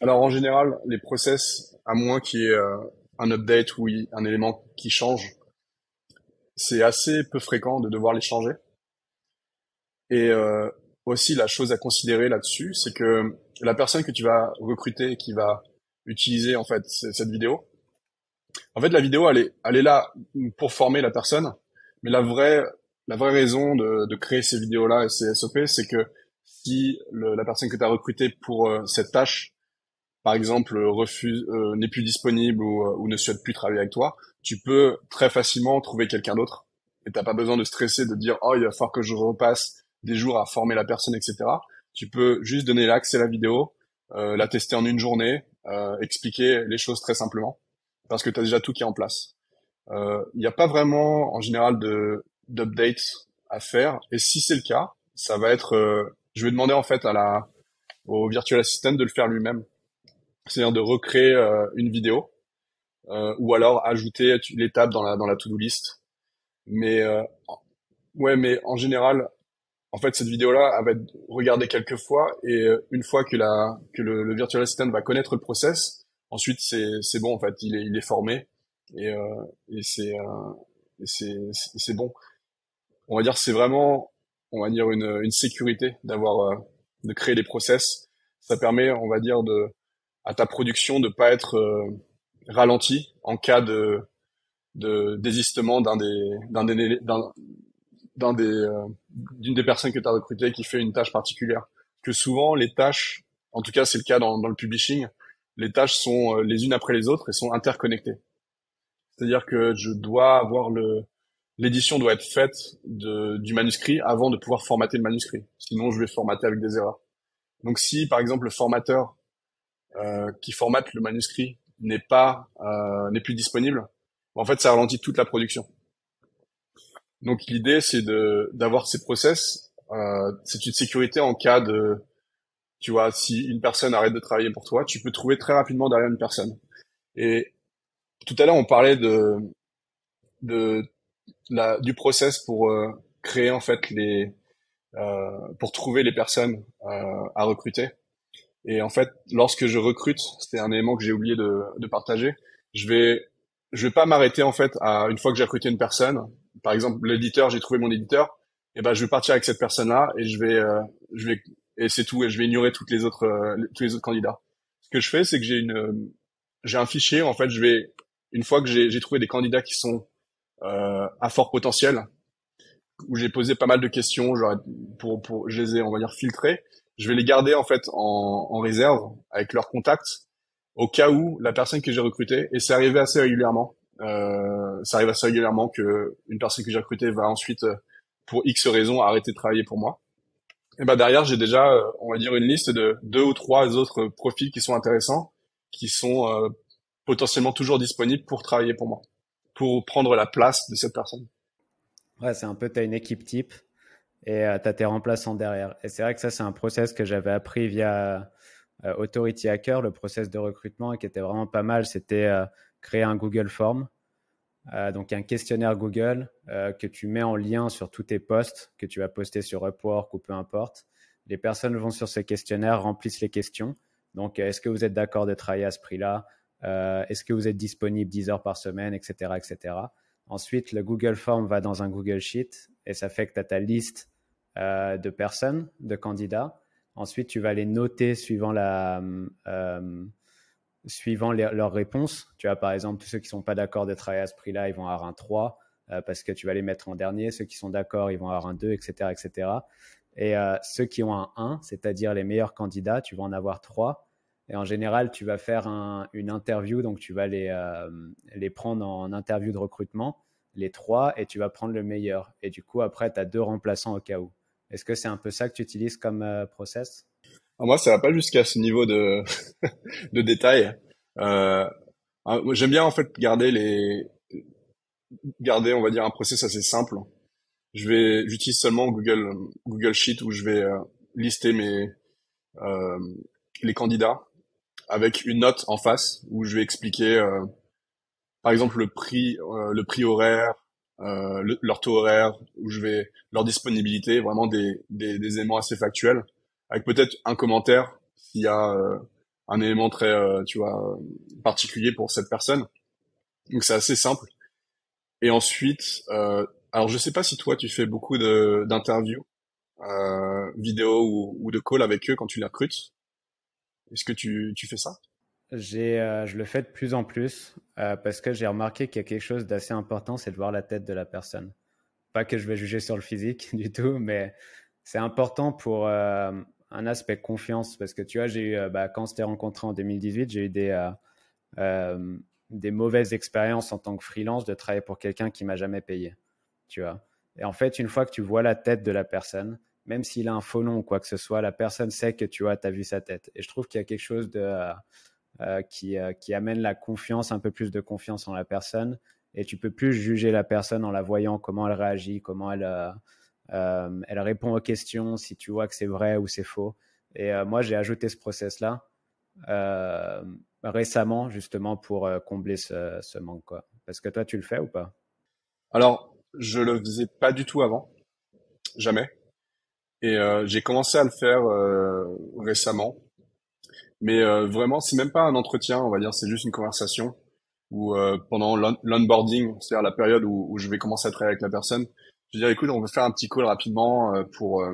Alors en général, les process, à moins qu'il y ait un update ou un élément qui change, c'est assez peu fréquent de devoir les changer. Et euh, aussi, la chose à considérer là-dessus, c'est que la personne que tu vas recruter qui va utiliser en fait cette vidéo, en fait, la vidéo, elle est, elle est là pour former la personne, mais la vraie la vraie raison de, de créer ces vidéos-là et ces SOP, c'est que si la personne que tu as recrutée pour euh, cette tâche, par exemple, refuse, euh, n'est plus disponible ou, euh, ou, ne souhaite plus travailler avec toi, tu peux très facilement trouver quelqu'un d'autre. Et t'as pas besoin de stresser, de dire oh il va falloir que je repasse des jours à former la personne, etc. Tu peux juste donner l'accès à la vidéo, la tester en une journée, expliquer les choses très simplement, parce que tu as déjà tout qui est en place. Il n'y a pas vraiment en général de d'updates à faire. Et si c'est le cas, ça va être, euh, je vais demander en fait à la, au virtual assistant de le faire lui-même. C'est-à-dire de recréer euh, une vidéo euh, ou alors ajouter l'étape dans la dans la to-do list. Mais ouais, mais en général, en fait, cette vidéo-là, elle va être regardée quelques fois et une fois que la que le, le virtual assistant va connaître le process, ensuite c'est c'est bon en fait, il est il est formé et et c'est c'est c'est bon on va dire c'est vraiment on va dire une, une sécurité d'avoir euh, de créer des process ça permet on va dire de à ta production de pas être euh, ralenti en cas de de désistement d'un des d'un des d'un des euh, d'une des personnes que tu as recruté qui fait une tâche particulière que souvent les tâches en tout cas c'est le cas dans, dans le publishing les tâches sont les unes après les autres et sont interconnectées c'est-à-dire que je dois avoir le l'édition doit être faite de, du manuscrit avant de pouvoir formater le manuscrit. Sinon, je vais formater avec des erreurs. Donc, si par exemple le formateur euh, qui formate le manuscrit n'est pas euh, n'est plus disponible, en fait, ça ralentit toute la production. Donc l'idée, c'est de d'avoir ces process. Euh, c'est une sécurité en cas de, tu vois, si une personne arrête de travailler pour toi, tu peux trouver très rapidement derrière une personne. Et tout à l'heure, on parlait de de la, du process pour euh, créer en fait les euh, pour trouver les personnes euh, à recruter. Et en fait, lorsque je recrute, c'était un élément que j'ai oublié de, de partager. Je vais je vais pas m'arrêter en fait à une fois que j'ai recruté une personne. Par exemple, l'éditeur, j'ai trouvé mon éditeur. Et ben, je vais partir avec cette personne-là et je vais, euh, je vais, et c'est tout. Et je vais ignorer toutes les autres, euh, tous les autres candidats. Ce que je fais, c'est que j'ai une, j'ai un fichier. En fait, je vais, une fois que j'ai trouvé des candidats qui sont euh, à fort potentiel, où j'ai posé pas mal de questions, genre pour, pour, je les ai, on va dire, filtrés. Je vais les garder en fait en, en réserve avec leurs contacts au cas où la personne que j'ai recrutée, et c'est arrivé assez régulièrement, euh, ça arrive assez régulièrement que une personne que j'ai recrutée va ensuite, euh, pour X raisons, arrêter de travailler pour moi. Et ben derrière, j'ai déjà, euh, on va dire, une liste de deux ou trois autres profils qui sont intéressants, qui sont euh, potentiellement toujours disponibles pour travailler pour moi, pour prendre la place de cette personne. Ouais, c'est un peu, tu as une équipe type et euh, tu as tes remplaçants derrière. Et c'est vrai que ça, c'est un process que j'avais appris via euh, Authority Hacker, le process de recrutement, qui était vraiment pas mal, c'était euh, créer un Google Form. Euh, donc un questionnaire Google que tu mets en lien sur tous tes posts que tu vas poster sur Upwork ou peu importe. Les personnes vont sur ce questionnaire, remplissent les questions. Donc, est-ce que vous êtes d'accord de travailler à ce prix-là? Est-ce que vous êtes disponible 10 heures par semaine, etc., etc. Ensuite, le Google Form va dans un Google Sheet et ça fait que tu as ta liste de personnes, de candidats. Ensuite, tu vas les noter suivant, la, euh, suivant leurs réponses. Tu vois, par exemple, tous ceux qui ne sont pas d'accord de travailler à ce prix-là, ils vont avoir un 3 euh, parce que tu vas les mettre en dernier. Ceux qui sont d'accord, ils vont avoir un 2, etc. etc. Et euh, ceux qui ont un 1, c'est-à-dire les meilleurs candidats, tu vas en avoir 3. Et en général, tu vas faire une interview, donc tu vas les, les prendre en interview de recrutement, les trois, et tu vas prendre le meilleur. Et du coup, après, tu as deux remplaçants au cas où. Est-ce que c'est un peu ça que tu utilises comme euh, process? Ah, Moi, ça va pas jusqu'à ce niveau de, de détail. Euh, ah, J'aime bien en fait garder les garder, on va dire, un process assez simple. Je vais, j'utilise seulement Google Google Sheet où je vais euh, lister mes les candidats avec une note en face où je vais expliquer, par exemple, le prix, le prix horaire, euh, leur taux horaire, où je vais leur disponibilité, vraiment des, des, des éléments assez factuels, avec peut-être un commentaire s'il y a euh, un élément très, euh, tu vois, particulier pour cette personne. Donc c'est assez simple. Et ensuite, euh, alors je sais pas si toi tu fais beaucoup d'interviews vidéo ou, ou, de call avec eux quand tu les recrutes. Est-ce que tu, tu fais ça? Euh, je le fais de plus en plus euh, parce que j'ai remarqué qu'il y a quelque chose d'assez important, c'est de voir la tête de la personne. Pas que je vais juger sur le physique du tout, mais c'est important pour euh, un aspect confiance parce que tu vois, j'ai eu, bah, quand on s'était rencontré en 2018, j'ai eu des, mauvaises expériences en tant que freelance de travailler pour quelqu'un qui m'a jamais payé. Tu vois. Et en fait, une fois que tu vois la tête de la personne, même s'il a un faux nom ou quoi que ce soit, la personne sait que tu vois, as vu sa tête. Et je trouve qu'il y a quelque chose de qui, euh, qui amène la confiance, un peu plus de confiance en la personne. Et tu peux plus juger la personne en la voyant, comment elle réagit, comment elle, euh, elle répond aux questions, si tu vois que c'est vrai ou c'est faux. Et moi, j'ai ajouté ce process-là récemment, justement, pour combler ce, ce, manque. Quoi. Parce que toi, tu le fais ou pas? Alors, je le faisais pas du tout avant. Jamais. Et euh, j'ai commencé à le faire euh, récemment. Mais euh, vraiment, c'est même pas un entretien, on va dire, c'est juste une conversation où euh, pendant l'onboarding, c'est-à-dire la période où, où, je vais commencer à travailler avec la personne, je vais dire écoute, on va faire un petit call rapidement euh, pour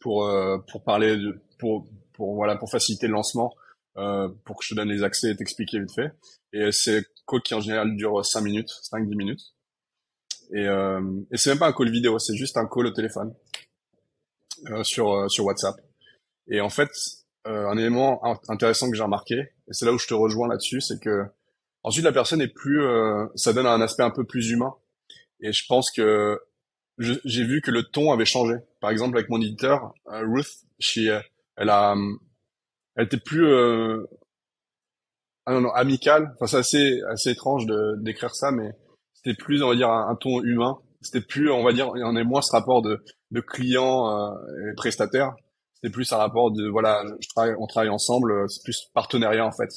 pour pour parler de, pour pour voilà pour faciliter le lancement, pour que je te donne les accès et t'expliquer vite fait. Et c'est call qui en général dure 5 minutes, 5 10 minutes. Et, et c'est même pas un call vidéo, c'est juste un call au téléphone sur sur WhatsApp. Et en fait, euh, un élément intéressant que j'ai remarqué, et c'est là où je te rejoins là-dessus, c'est que ensuite la personne est plus, euh, ça donne un aspect un peu plus humain. Et je pense que j'ai vu que le ton avait changé. Par exemple, avec mon éditeur, euh, Ruth, elle a, elle était plus euh, ah non, non, amicale. Enfin, c'est assez, assez étrange de d'écrire ça, mais c'était plus, on va dire, un, ton humain. C'était plus, on va dire, on est moins ce rapport de, de client euh, et prestataire. C'était plus un rapport de, voilà, on travaille ensemble. Euh, c'est plus partenariat en fait.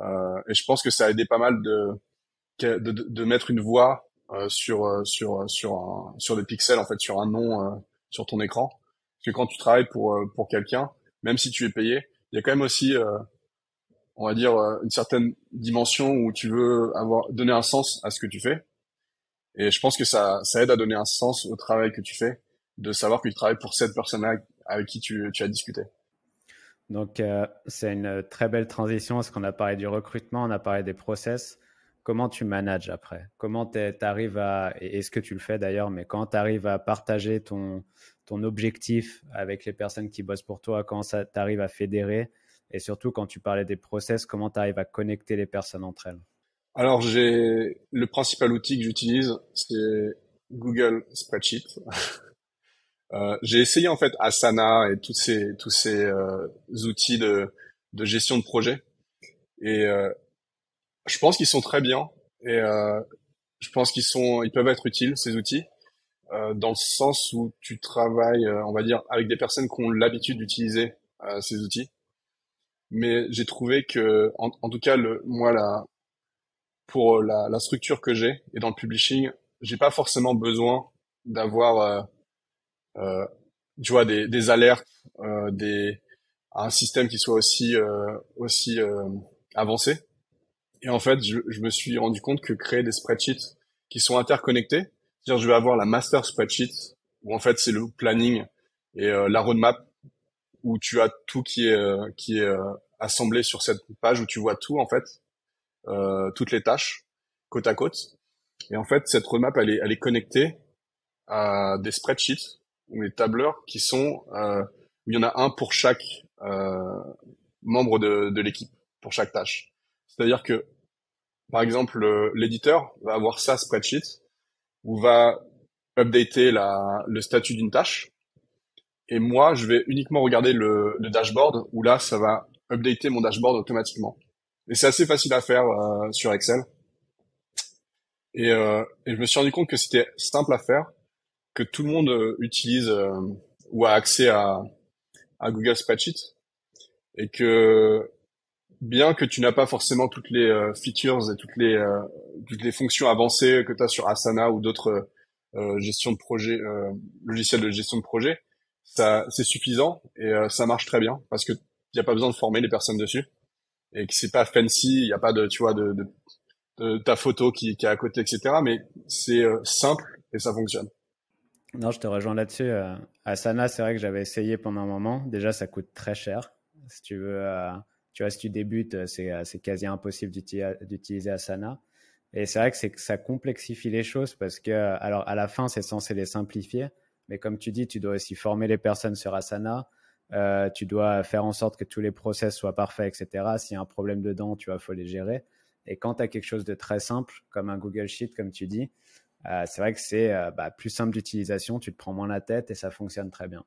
Euh, et je pense que ça a aidé pas mal de de, de, de mettre une voix euh, sur euh, sur sur un, sur des pixels en fait, sur un nom sur ton écran. Parce que quand tu travailles pour pour quelqu'un, même si tu es payé, il y a quand même aussi on va dire, euh, une certaine dimension où tu veux avoir donner un sens à ce que tu fais. Et je pense que ça, ça aide à donner un sens au travail que tu fais, de savoir que tu travailles pour cette personne-là avec qui tu, tu as discuté. Donc, euh, c'est une très belle transition parce qu'on a parlé du recrutement, on a parlé des process. Comment tu manages après? Comment tu arrives à, est-ce que tu le fais d'ailleurs, mais quand tu arrives à partager ton, ton objectif avec les personnes qui bossent pour toi, quand tu arrives à fédérer, et surtout, quand tu parlais des process, comment tu arrives à connecter les personnes entre elles? Alors, j'ai le principal outil que j'utilise, c'est Google Spreadsheet. euh, j'ai essayé en fait Asana et tous ces tous ces euh, outils de, de gestion de projet. Et euh, je pense qu'ils sont très bien. Et euh, je pense qu'ils sont, ils peuvent être utiles ces outils dans le sens où tu travailles, on va dire, avec des personnes qui ont l'habitude d'utiliser ces outils mais j'ai trouvé que, en, en, tout cas, le, moi, la, pour la, la structure que j'ai et dans le publishing, j'ai pas forcément besoin d'avoir, euh, euh, tu vois, des, des alertes, euh, des, un système qui soit aussi, euh, aussi euh, avancé. Et en fait, je, je, me suis rendu compte que créer des spreadsheets qui sont interconnectés, c'est-à-dire je vais avoir la master spreadsheet où en fait c'est le planning et euh, la roadmap où tu as tout qui est euh, qui est euh, assemblé sur cette page où tu vois tout en fait, euh, toutes les tâches côte à côte. Et en fait, cette roadmap elle est elle est connectée à des spreadsheets ou des tableurs qui sont euh, où il y en a un pour chaque euh, membre de, l'équipe pour chaque tâche. C'est-à-dire que par exemple l'éditeur va avoir sa spreadsheet où va updater la, le statut d'une tâche et moi, je vais uniquement regarder le, le, dashboard où là, ça va updater mon dashboard automatiquement. Et c'est assez facile à faire euh, sur Excel. Et, euh, et, je me suis rendu compte que c'était simple à faire, que tout le monde euh, utilise euh, ou a accès à, à Google Spreadsheet, et que bien que tu n'as pas forcément toutes les euh, features et toutes les toutes les fonctions avancées que tu as sur Asana ou d'autres gestion de projet logiciels de gestion de projet, ça c'est suffisant et euh, ça marche très bien parce que il y a pas besoin de former les personnes dessus et que c'est pas fancy, il y a pas de tu vois de, de, de ta photo qui, qui est à côté etc. Mais c'est euh, simple et ça fonctionne. Non, je te rejoins là-dessus. Euh, Asana, c'est vrai que j'avais essayé pendant un moment. Déjà, ça coûte très cher. Si tu veux, tu vois, si tu débutes, c'est c'est quasi impossible d'utiliser Asana. Et c'est vrai que ça complexifie les choses parce que alors à la fin, c'est censé les simplifier mais comme tu dis, tu dois aussi former les personnes sur Asana. Euh, tu dois faire en sorte que tous les process soient parfaits, etc. S'il y a un problème dedans, tu vois, faut les gérer. Et quand tu as quelque chose de très simple, comme un Google Sheet, comme tu dis, euh, c'est vrai que c'est euh, bah, plus simple d'utilisation, tu te prends moins la tête et ça fonctionne très bien.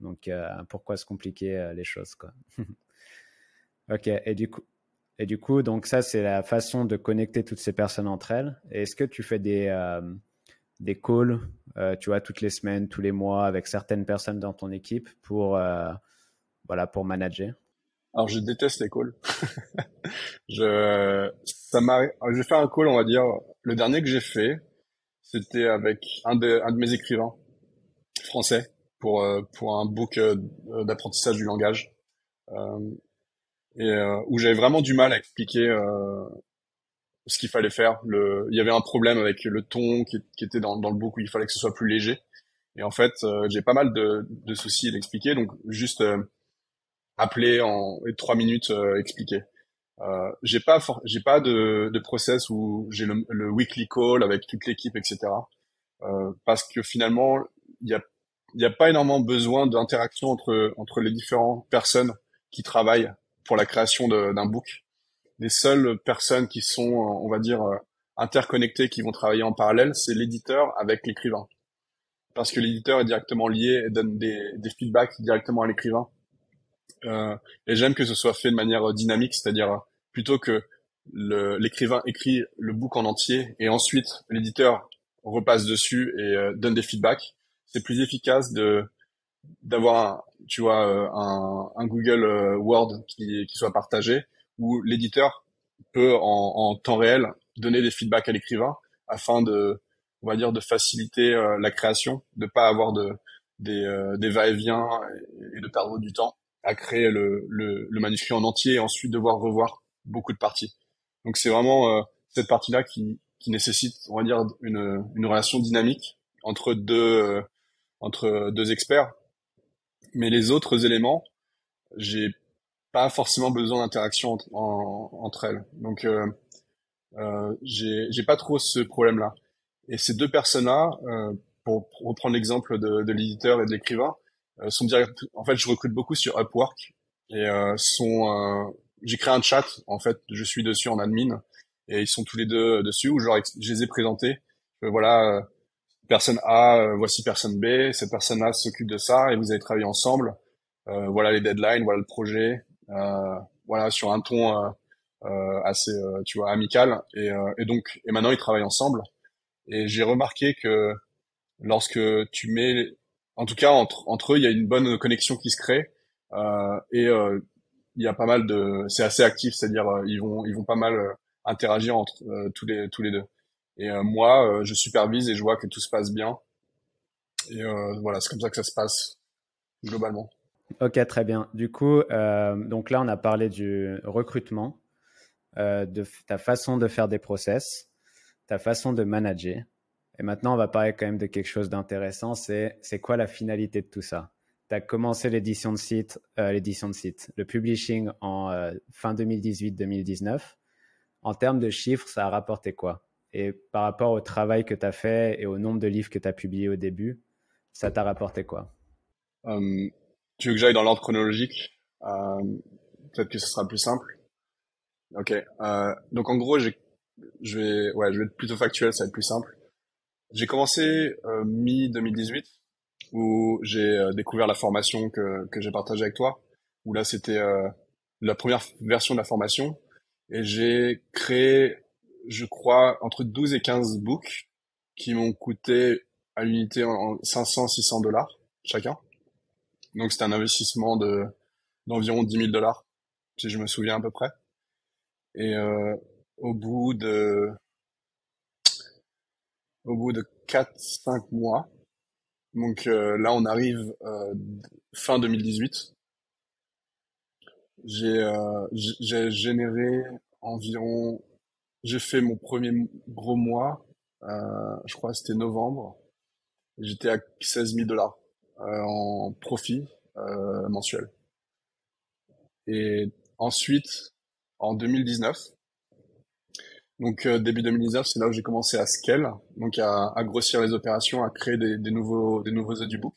Donc, pourquoi se compliquer les choses, quoi? Ok, et du coup, et du coup, donc ça, c'est la façon de connecter toutes ces personnes entre elles. Est-ce que tu fais des, des calls, euh, tu vois, toutes les semaines, tous les mois, avec certaines personnes dans ton équipe pour, euh, voilà, pour manager? Alors, je déteste les calls. je, ça m'a, j'ai fait un call, on va dire, le dernier que j'ai fait, c'était avec un de, un de mes écrivains français pour, euh, pour un book d'apprentissage du langage. et où j'avais vraiment du mal à expliquer ce qu'il fallait faire. Le, il y avait un problème avec le ton qui, était dans, dans, le book où il fallait que ce soit plus léger. Et en fait, euh, j'ai pas mal de, de soucis à donc juste euh, appeler en trois minutes euh, expliquer. Euh, j'ai pas j'ai pas de, de process où j'ai le, le, weekly call avec toute l'équipe, etc. Euh, parce que finalement, il y a il n'y a pas énormément besoin d'interaction entre entre les différentes personnes qui travaillent pour la création d'un book les seules personnes qui sont, on va dire, euh, interconnectées, qui vont travailler en parallèle, c'est l'éditeur avec l'écrivain. Parce que l'éditeur est directement lié et donne des, des feedbacks directement à l'écrivain. Euh, et j'aime que ce soit fait de manière dynamique, c'est-à-dire plutôt que l'écrivain écrit le book en entier et ensuite l'éditeur repasse dessus et euh, donne des feedbacks. C'est plus efficace de d'avoir tu vois euh, un, un Google euh, Word qui, qui soit partagé où l'éditeur peut en, en, temps réel donner des feedbacks à l'écrivain afin de on va dire de faciliter la création, de pas avoir de des, des va-et-vient et de perdre du temps à créer le, le, le manuscrit en entier et ensuite devoir revoir beaucoup de parties. Donc c'est vraiment cette partie-là qui, qui nécessite, on va dire, une, une relation dynamique entre deux, euh, entre deux experts. Mais les autres éléments, j'ai pas forcément besoin d'interaction entre, entre elles. Donc, euh, euh, j'ai, pas trop ce problème-là. Et ces deux personnes-là, euh, pour, reprendre l'exemple de, de l'éditeur et de l'écrivain, euh, sont direct. En fait, je recrute beaucoup sur Upwork et euh, sont. j'ai créé un chat. En fait, je suis dessus en admin et ils sont tous les deux dessus où je, je les ai présentés. voilà, euh, personne A, euh, voici personne B, cette personne A s'occupe de ça et vous avez travaillé ensemble. Euh, voilà les deadlines, voilà le projet, euh, voilà sur un ton euh, assez, tu vois, amical. Et, et, donc, et maintenant ils travaillent ensemble. Et j'ai remarqué que lorsque tu mets, en tout cas entre entre eux, il y a une bonne connexion qui se crée. et il y a pas mal de, c'est assez actif, c'est-à-dire ils vont ils vont pas mal interagir entre euh, tous les tous les deux. Et euh, moi, euh, je supervise et je vois que tout se passe bien. Et voilà, c'est comme ça que ça se passe globalement. Ok, très bien. Du coup, donc là, on a parlé du recrutement, de ta façon de faire des process, ta façon de manager. Et maintenant, on va parler quand même de quelque chose d'intéressant. C'est c'est quoi la finalité de tout ça? Tu as commencé l'édition de site, l'édition de site, le publishing en fin 2018-2019 en termes de chiffres, ça a rapporté quoi? Et par rapport au travail que tu as fait et au nombre de livres que tu as publiés au début, ça t'a rapporté quoi? Euh, Tu veux que j'aille dans l'ordre chronologique? Euh, Peut-être que ce sera plus simple. Ok. Euh, donc en gros, je vais, ouais, je vais être plutôt factuel, ça va être plus simple. J'ai commencé mi 2018 où j'ai découvert la formation que, que j'ai partagée avec toi. Où là, c'était la première version de la formation et j'ai créé, je crois, entre 12 et 15 books qui m'ont coûté à l'unité en 500, 600 dollars chacun. Donc c'était un investissement de d'environ 10 000 dollars, si je me souviens à peu près. Et euh, au bout de au bout de 4-5 mois, donc euh, là on arrive euh, fin 2018, j'ai euh, j'ai généré environ, j'ai fait mon premier gros mois, euh, je crois que c'était novembre, j'étais à 16 000 dollars euh, en profit euh, mensuel. Et ensuite, en 2019, donc euh, début 2019, c'est là où j'ai commencé à scale, donc à, à, grossir les opérations, à créer des, des nouveaux des nouveaux audiobooks.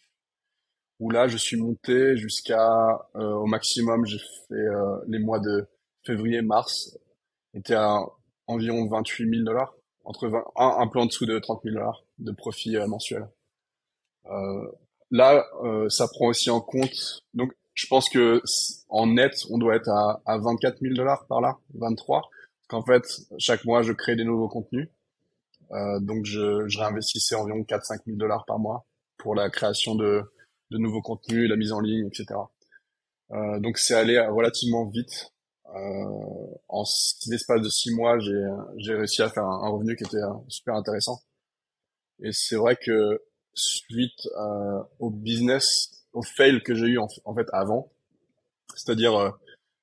Où là je suis monté jusqu'à euh, au maximum j'ai fait euh, les mois de février mars était à environ 28 000 dollars entre 20, un, peu en dessous de 30 000 dollars de profit euh, mensuel. Là ça prend aussi en compte donc je pense que en net on doit être à, à 24 000 dollars par là 23 parce qu'en fait chaque mois je crée des nouveaux contenus donc je, je réinvestissais environ 4-5 000 dollars par mois pour la création de de nouveaux contenus, la mise en ligne, etc. Euh, donc c'est allé relativement vite. Euh, en l'espace de six mois, j'ai réussi à faire un, revenu qui était euh, super intéressant. Et c'est vrai que suite euh, au business, au fail que j'ai eu en, fait avant, c'est-à-dire euh, euh,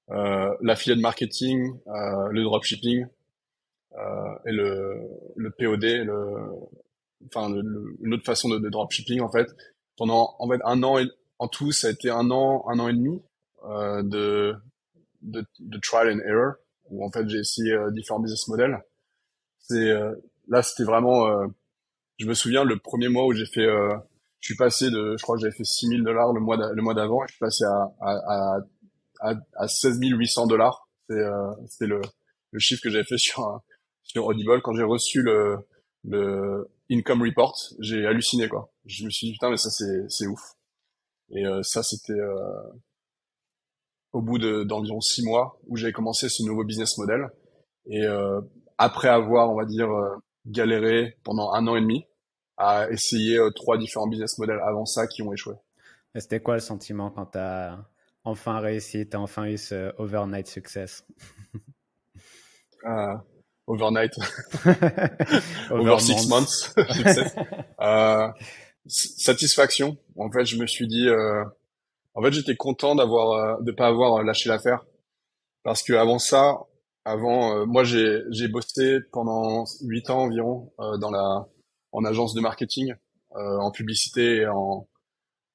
l'affiliate marketing, euh, le dropshipping euh, et le, le POD, le, enfin le, une autre façon de, de dropshipping en fait, pendant en fait un an et, en tout ça a été un an un an et demi euh, de, de, de trial and error où en fait j'ai essayé euh, différents business models. C'est euh, là c'était vraiment euh, je me souviens le premier mois où j'ai fait euh, je suis passé de je crois que j'avais fait 6000 dollars le mois le mois d'avant je suis passé à à à, à 16 800 dollars c'est c'était le le chiffre que j'avais fait sur sur Audible quand j'ai reçu le le income report, j'ai halluciné quoi. Je me suis dit putain mais ça c'est c'est ouf. Et euh, ça c'était euh, au bout d'environ six mois où j'avais commencé ce nouveau business model. Et après avoir, on va dire, galéré pendant un an et demi à essayer trois différents business models avant ça qui ont échoué. C'était quoi le sentiment quand tu as enfin réussi, tu as enfin eu ce overnight success uh, Overnight. Over six months. uh, satisfaction. En fait, je me suis dit, euh, en fait, j'étais content d'avoir, euh, de pas avoir lâché l'affaire, parce que avant ça, avant, euh, moi, j'ai j'ai bossé pendant huit ans environ dans la en agence de marketing, en publicité et en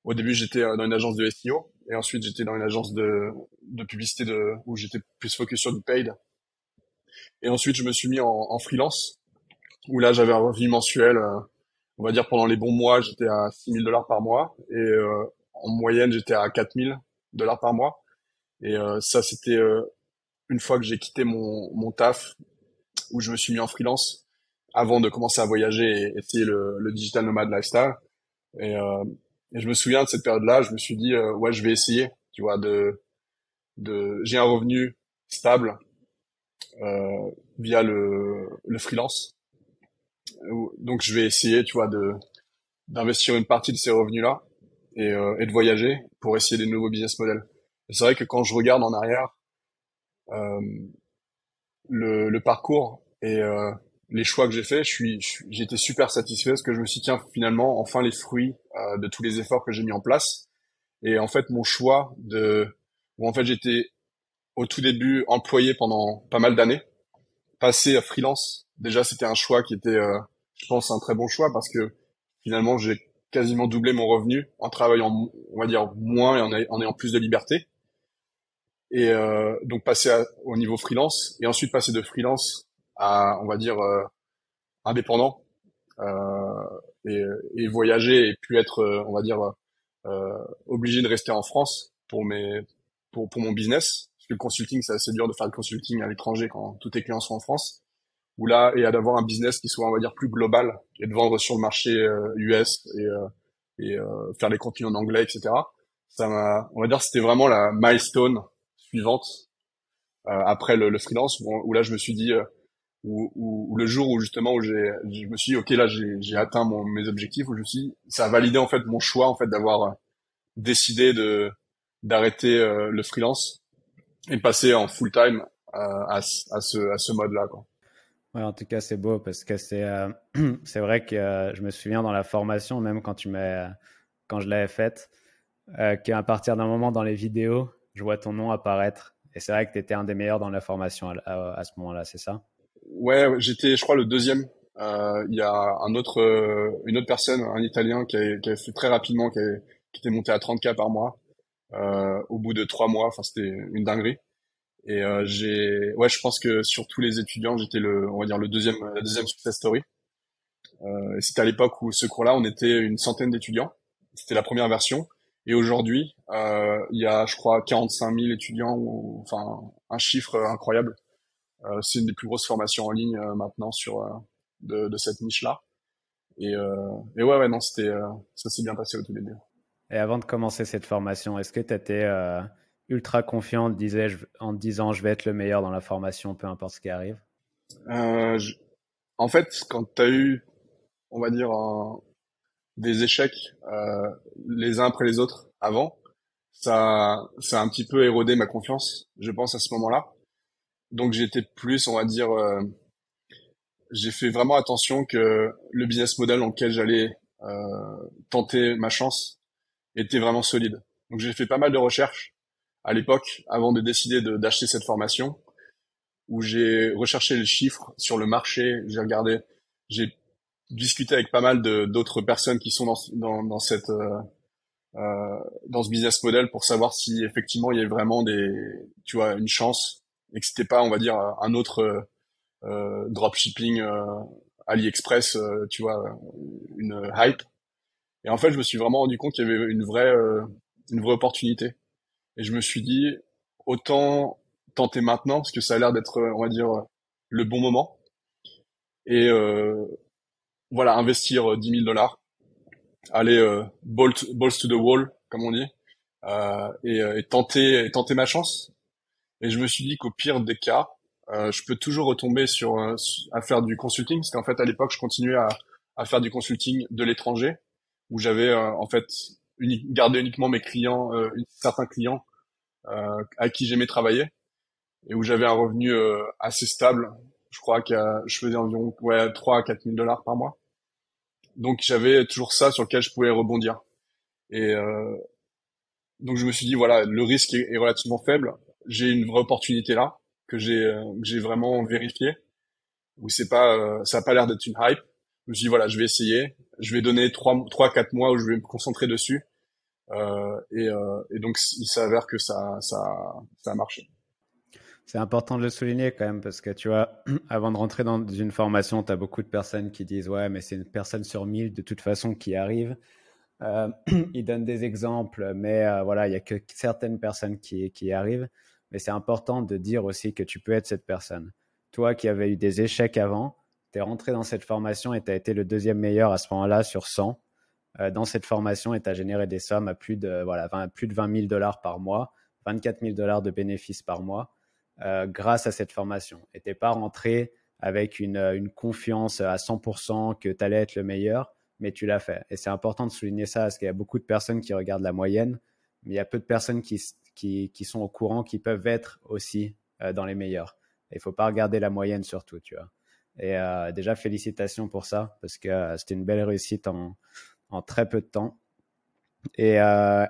au début, j'étais dans une agence de SEO et ensuite j'étais dans une agence de, de publicité de, où j'étais plus focus sur du paid. Et ensuite, je me suis mis en, en freelance où là, j'avais un revenu mensuel. Euh, on va dire pendant les bons mois, j'étais à 6000 dollars par mois et euh, en moyenne, j'étais à 4000 dollars par mois. Et euh, ça, c'était une fois que j'ai quitté mon, mon taf où je me suis mis en freelance avant de commencer à voyager et essayer le, le digital nomad lifestyle. Et, euh, et je me souviens de cette période-là, je me suis dit, euh, ouais, je vais essayer, tu vois, de, de, j'ai un revenu stable euh, via le, le freelance. Donc je vais essayer, tu vois, de d'investir une partie de ces revenus-là et, euh, et de voyager pour essayer des nouveaux business models. C'est vrai que quand je regarde en arrière, euh, le, le parcours et euh, les choix que j'ai faits, je suis, été super satisfait parce que je me suis tiens, finalement, enfin les fruits euh, de tous les efforts que j'ai mis en place. Et en fait, mon choix de, où en fait j'étais au tout début employé pendant pas mal d'années, passer à freelance, déjà c'était un choix qui était, euh, je pense, un très bon choix parce que finalement j'ai quasiment doublé mon revenu en travaillant, on va dire, moins et en ayant plus de liberté. Et euh, donc passer au niveau freelance et ensuite passer de freelance à, on va dire, euh, indépendant euh, et, et, voyager et puis être, euh, on va dire, obligé de rester en France pour mes, pour, pour mon business. Parce que le consulting, c'est assez dur de faire le consulting à l'étranger quand tous tes clients sont en France. Ou là, et d'avoir un business qui soit, on va dire, plus global et de vendre sur le marché US et, et faire les contenus en anglais, etc. Ça m'a, on va dire, c'était vraiment la milestone suivante euh, après le, le freelance où, où, là je me suis dit ou, le jour où justement où j'ai je me suis dit, ok là j'ai atteint mon, mes objectifs où je suis ça a validé en fait mon choix en fait d'avoir euh, décidé de d'arrêter euh, le freelance et passer en full time euh, à, à ce à ce mode là quoi. Ouais, en tout cas c'est beau parce que c'est c'est vrai que je me souviens dans la formation même quand tu m'as quand je l'avais faite qu'à partir d'un moment dans les vidéos je vois ton nom apparaître et c'est vrai que tu étais un des meilleurs dans la formation à, à ce moment-là c'est ça? Ouais, j'étais, je crois, le deuxième. Euh, il y a un autre, euh, une autre personne, un Italien, qui a, qui a fait très rapidement, qui, a, qui était monté à 30K par mois euh, au bout de trois mois. Enfin, c'était une dinguerie. Et euh, j'ai, ouais, je pense que sur tous les étudiants, j'étais le, on va dire le deuxième, la deuxième success story. Euh, c'était à l'époque où ce cours-là, on était une centaine d'étudiants. C'était la première version. Et aujourd'hui, euh, il y a, je crois, 45 000 étudiants, ou, enfin, un chiffre incroyable. Euh, c'est une des plus grosses formations en ligne euh, maintenant sur euh, de, de, cette niche-là. Et, et ouais, ouais, non, c'était ça s'est bien passé au tout début. Et avant de commencer cette formation, est-ce que tu étais ultra confiant en, disais, en te disant je vais être le meilleur dans la formation, peu importe ce qui arrive? Euh, je... En fait, quand tu as eu, on va dire, un... des échecs euh, les uns après les autres avant, ça, ça a un petit peu érodé ma confiance, je pense, à ce moment-là. Donc j'étais plus, on va dire, euh, j'ai fait vraiment attention que le business model dans lequel j'allais euh, tenter ma chance était vraiment solide. Donc j'ai fait pas mal de recherches à l'époque avant de décider d'acheter cette formation, où j'ai recherché les chiffres sur le marché, j'ai regardé, j'ai discuté avec pas mal d'autres personnes qui sont dans, dans, dans cette euh, euh, dans ce business model pour savoir si effectivement il y avait vraiment des tu vois une chance et que c'était pas, on va dire, un autre euh, euh dropshipping euh, AliExpress, euh, tu vois, une hype. Et en fait, je me suis vraiment rendu compte qu'il y avait une vraie, une vraie opportunité. Et je me suis dit, autant tenter maintenant, parce que ça a l'air d'être, on va dire, le bon moment. Et voilà, investir 10 000 dollars, aller bolt, balls to the wall, comme on dit, et, et, tenter et tenter ma chance. Et je me suis dit qu'au pire des cas, je peux toujours retomber sur à faire du consulting, parce qu'en fait à l'époque je continuais à, à faire du consulting de l'étranger, où j'avais en fait gardé uniquement mes clients, certains clients à qui j'aimais travailler et où j'avais un revenu assez stable je crois que je faisais environ ouais, 3 à 4 000 dollars par mois. Donc j'avais toujours ça sur lequel je pouvais rebondir. Et euh, donc je me suis dit voilà, le risque est, relativement faible. J'ai une vraie opportunité là que j'ai euh, j'ai vraiment vérifié. Où c'est pas euh, ça a pas l'air d'être une hype. Je me suis dit voilà, je vais essayer. Je vais donner trois trois quatre mois où je vais me concentrer dessus. Euh, et, euh, et donc il s'avère que ça ça ça a marché. C'est important de le souligner quand même parce que tu vois, avant de rentrer dans une formation, tu as beaucoup de personnes qui disent Ouais, mais c'est une personne sur mille de toute façon qui arrive. Euh, ils donnent des exemples, mais euh, voilà, il y a que certaines personnes qui, qui arrivent. Mais c'est important de dire aussi que tu peux être cette personne. Toi qui avais eu des échecs avant, tu es rentré dans cette formation et tu as été le deuxième meilleur à ce moment-là sur 100 euh, dans cette formation et tu as généré des sommes à plus de, voilà, 20, plus de 20 000 dollars par mois, 24 000 dollars de bénéfices par mois. Euh, grâce à cette formation. Et t'es pas rentré avec une, une, confiance à 100% que tu allais être le meilleur, mais tu l'as fait. Et c'est important de souligner ça parce qu'il y a beaucoup de personnes qui regardent la moyenne, mais il y a peu de personnes qui, qui, qui sont au courant qui peuvent être aussi euh, dans les meilleurs. Il faut pas regarder la moyenne surtout, tu vois. Et euh, déjà, félicitations pour ça, parce que c'était une belle réussite en, en, très peu de temps. Et,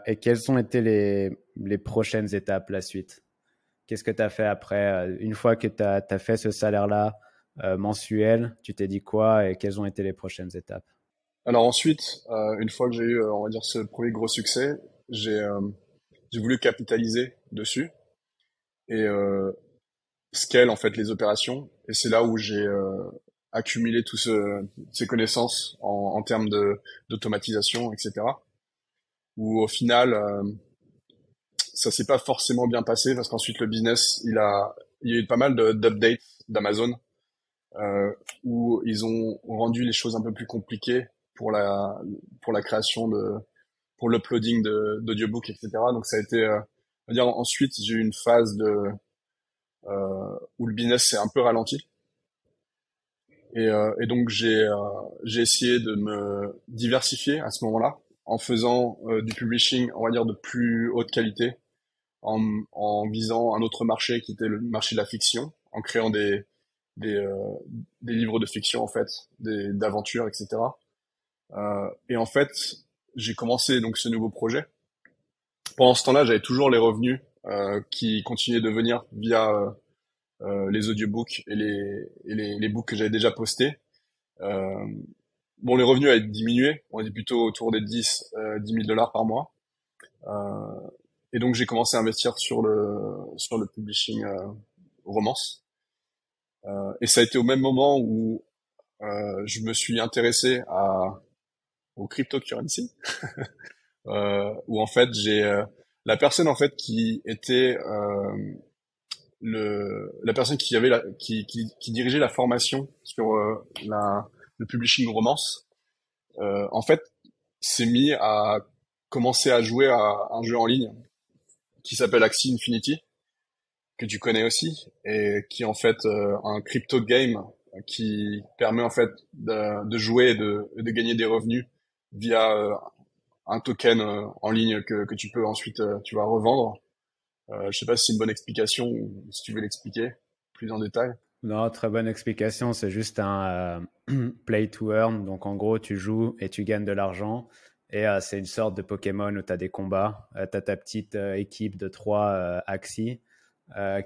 et quelles ont été les, les prochaines étapes, la suite? Qu'est-ce que tu as fait après euh, Une fois que tu as, fait ce salaire-là euh, mensuel, tu t'es dit quoi et quelles ont été les prochaines étapes? Alors ensuite, euh, une fois que j'ai eu, on va dire, ce premier gros succès, j'ai voulu capitaliser dessus et scale en fait les opérations. Et c'est là où j'ai accumulé toutes ces connaissances en, en termes d'automatisation, etc. Où au final, ça s'est pas forcément bien passé parce qu'ensuite le business, il a, il y a eu pas mal d'updates d'Amazon euh, où ils ont rendu les choses un peu plus compliquées pour la pour la création de pour l'uploading d'audiobook etc. Donc ça a été, euh, on va dire ensuite j'ai eu une phase de euh, où le business s'est un peu ralenti. Et, euh, et donc j'ai euh, j'ai essayé de me diversifier à ce moment-là en faisant euh, du publishing, on va dire de plus haute qualité, en, en visant un autre marché qui était le marché de la fiction, en créant des des, euh, des livres de fiction en fait, d'aventures, etc. Et en fait, j'ai commencé donc ce nouveau projet. Pendant ce temps-là, j'avais toujours les revenus euh, qui continuaient de venir via euh, euh les audiobooks et les, et les, les books que j'avais déjà postés. Euh, bon, les revenus avaient diminué, on est plutôt autour des 10, euh, 10 000 dollars par mois. Euh, et donc j'ai commencé à investir sur le sur le publishing euh, romance. Et ça a été au même moment où je me suis intéressé à au cryptocurrency, euh, où en fait j'ai euh, la personne en fait qui était euh, le la personne qui avait la, qui, qui, qui dirigeait la formation sur la le publishing romance. en fait, s'est mis à commencer à jouer à un jeu en ligne qui s'appelle Axie Infinity, que tu connais aussi, et qui est en fait euh, un crypto game qui permet en fait de, de jouer et de, de, gagner des revenus via euh, un token euh, en ligne que, que tu peux ensuite tu vas revendre. je sais pas si c'est une bonne explication ou si tu veux l'expliquer plus en détail. Non, très bonne explication. C'est juste un play to earn. Donc en gros, tu joues et tu gagnes de l'argent. Et euh, c'est une sorte de Pokémon où tu as des combats. Euh, tu as ta petite euh, équipe de trois Axis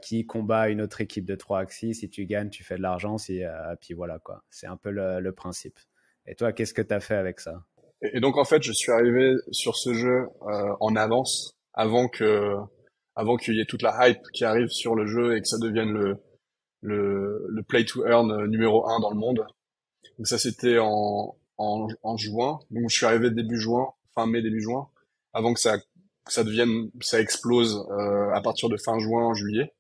qui combat une autre équipe de trois Axis. Si tu gagnes, tu fais de l'argent. Si, puis voilà, quoi. C'est un peu le, principe. Et toi, qu'est-ce que tu as fait avec ça? Et, donc, en fait, je suis arrivé sur ce jeu en avance, avant que avant qu'il y ait toute la hype qui arrive sur le jeu et que ça devienne le, le, le play to earn numéro un dans le monde. Donc ça, c'était en, en, en juin. Donc je suis arrivé début juin, fin mai, début juin, avant que ça, que ça devienne, ça explose euh, à partir de fin juin, juillet.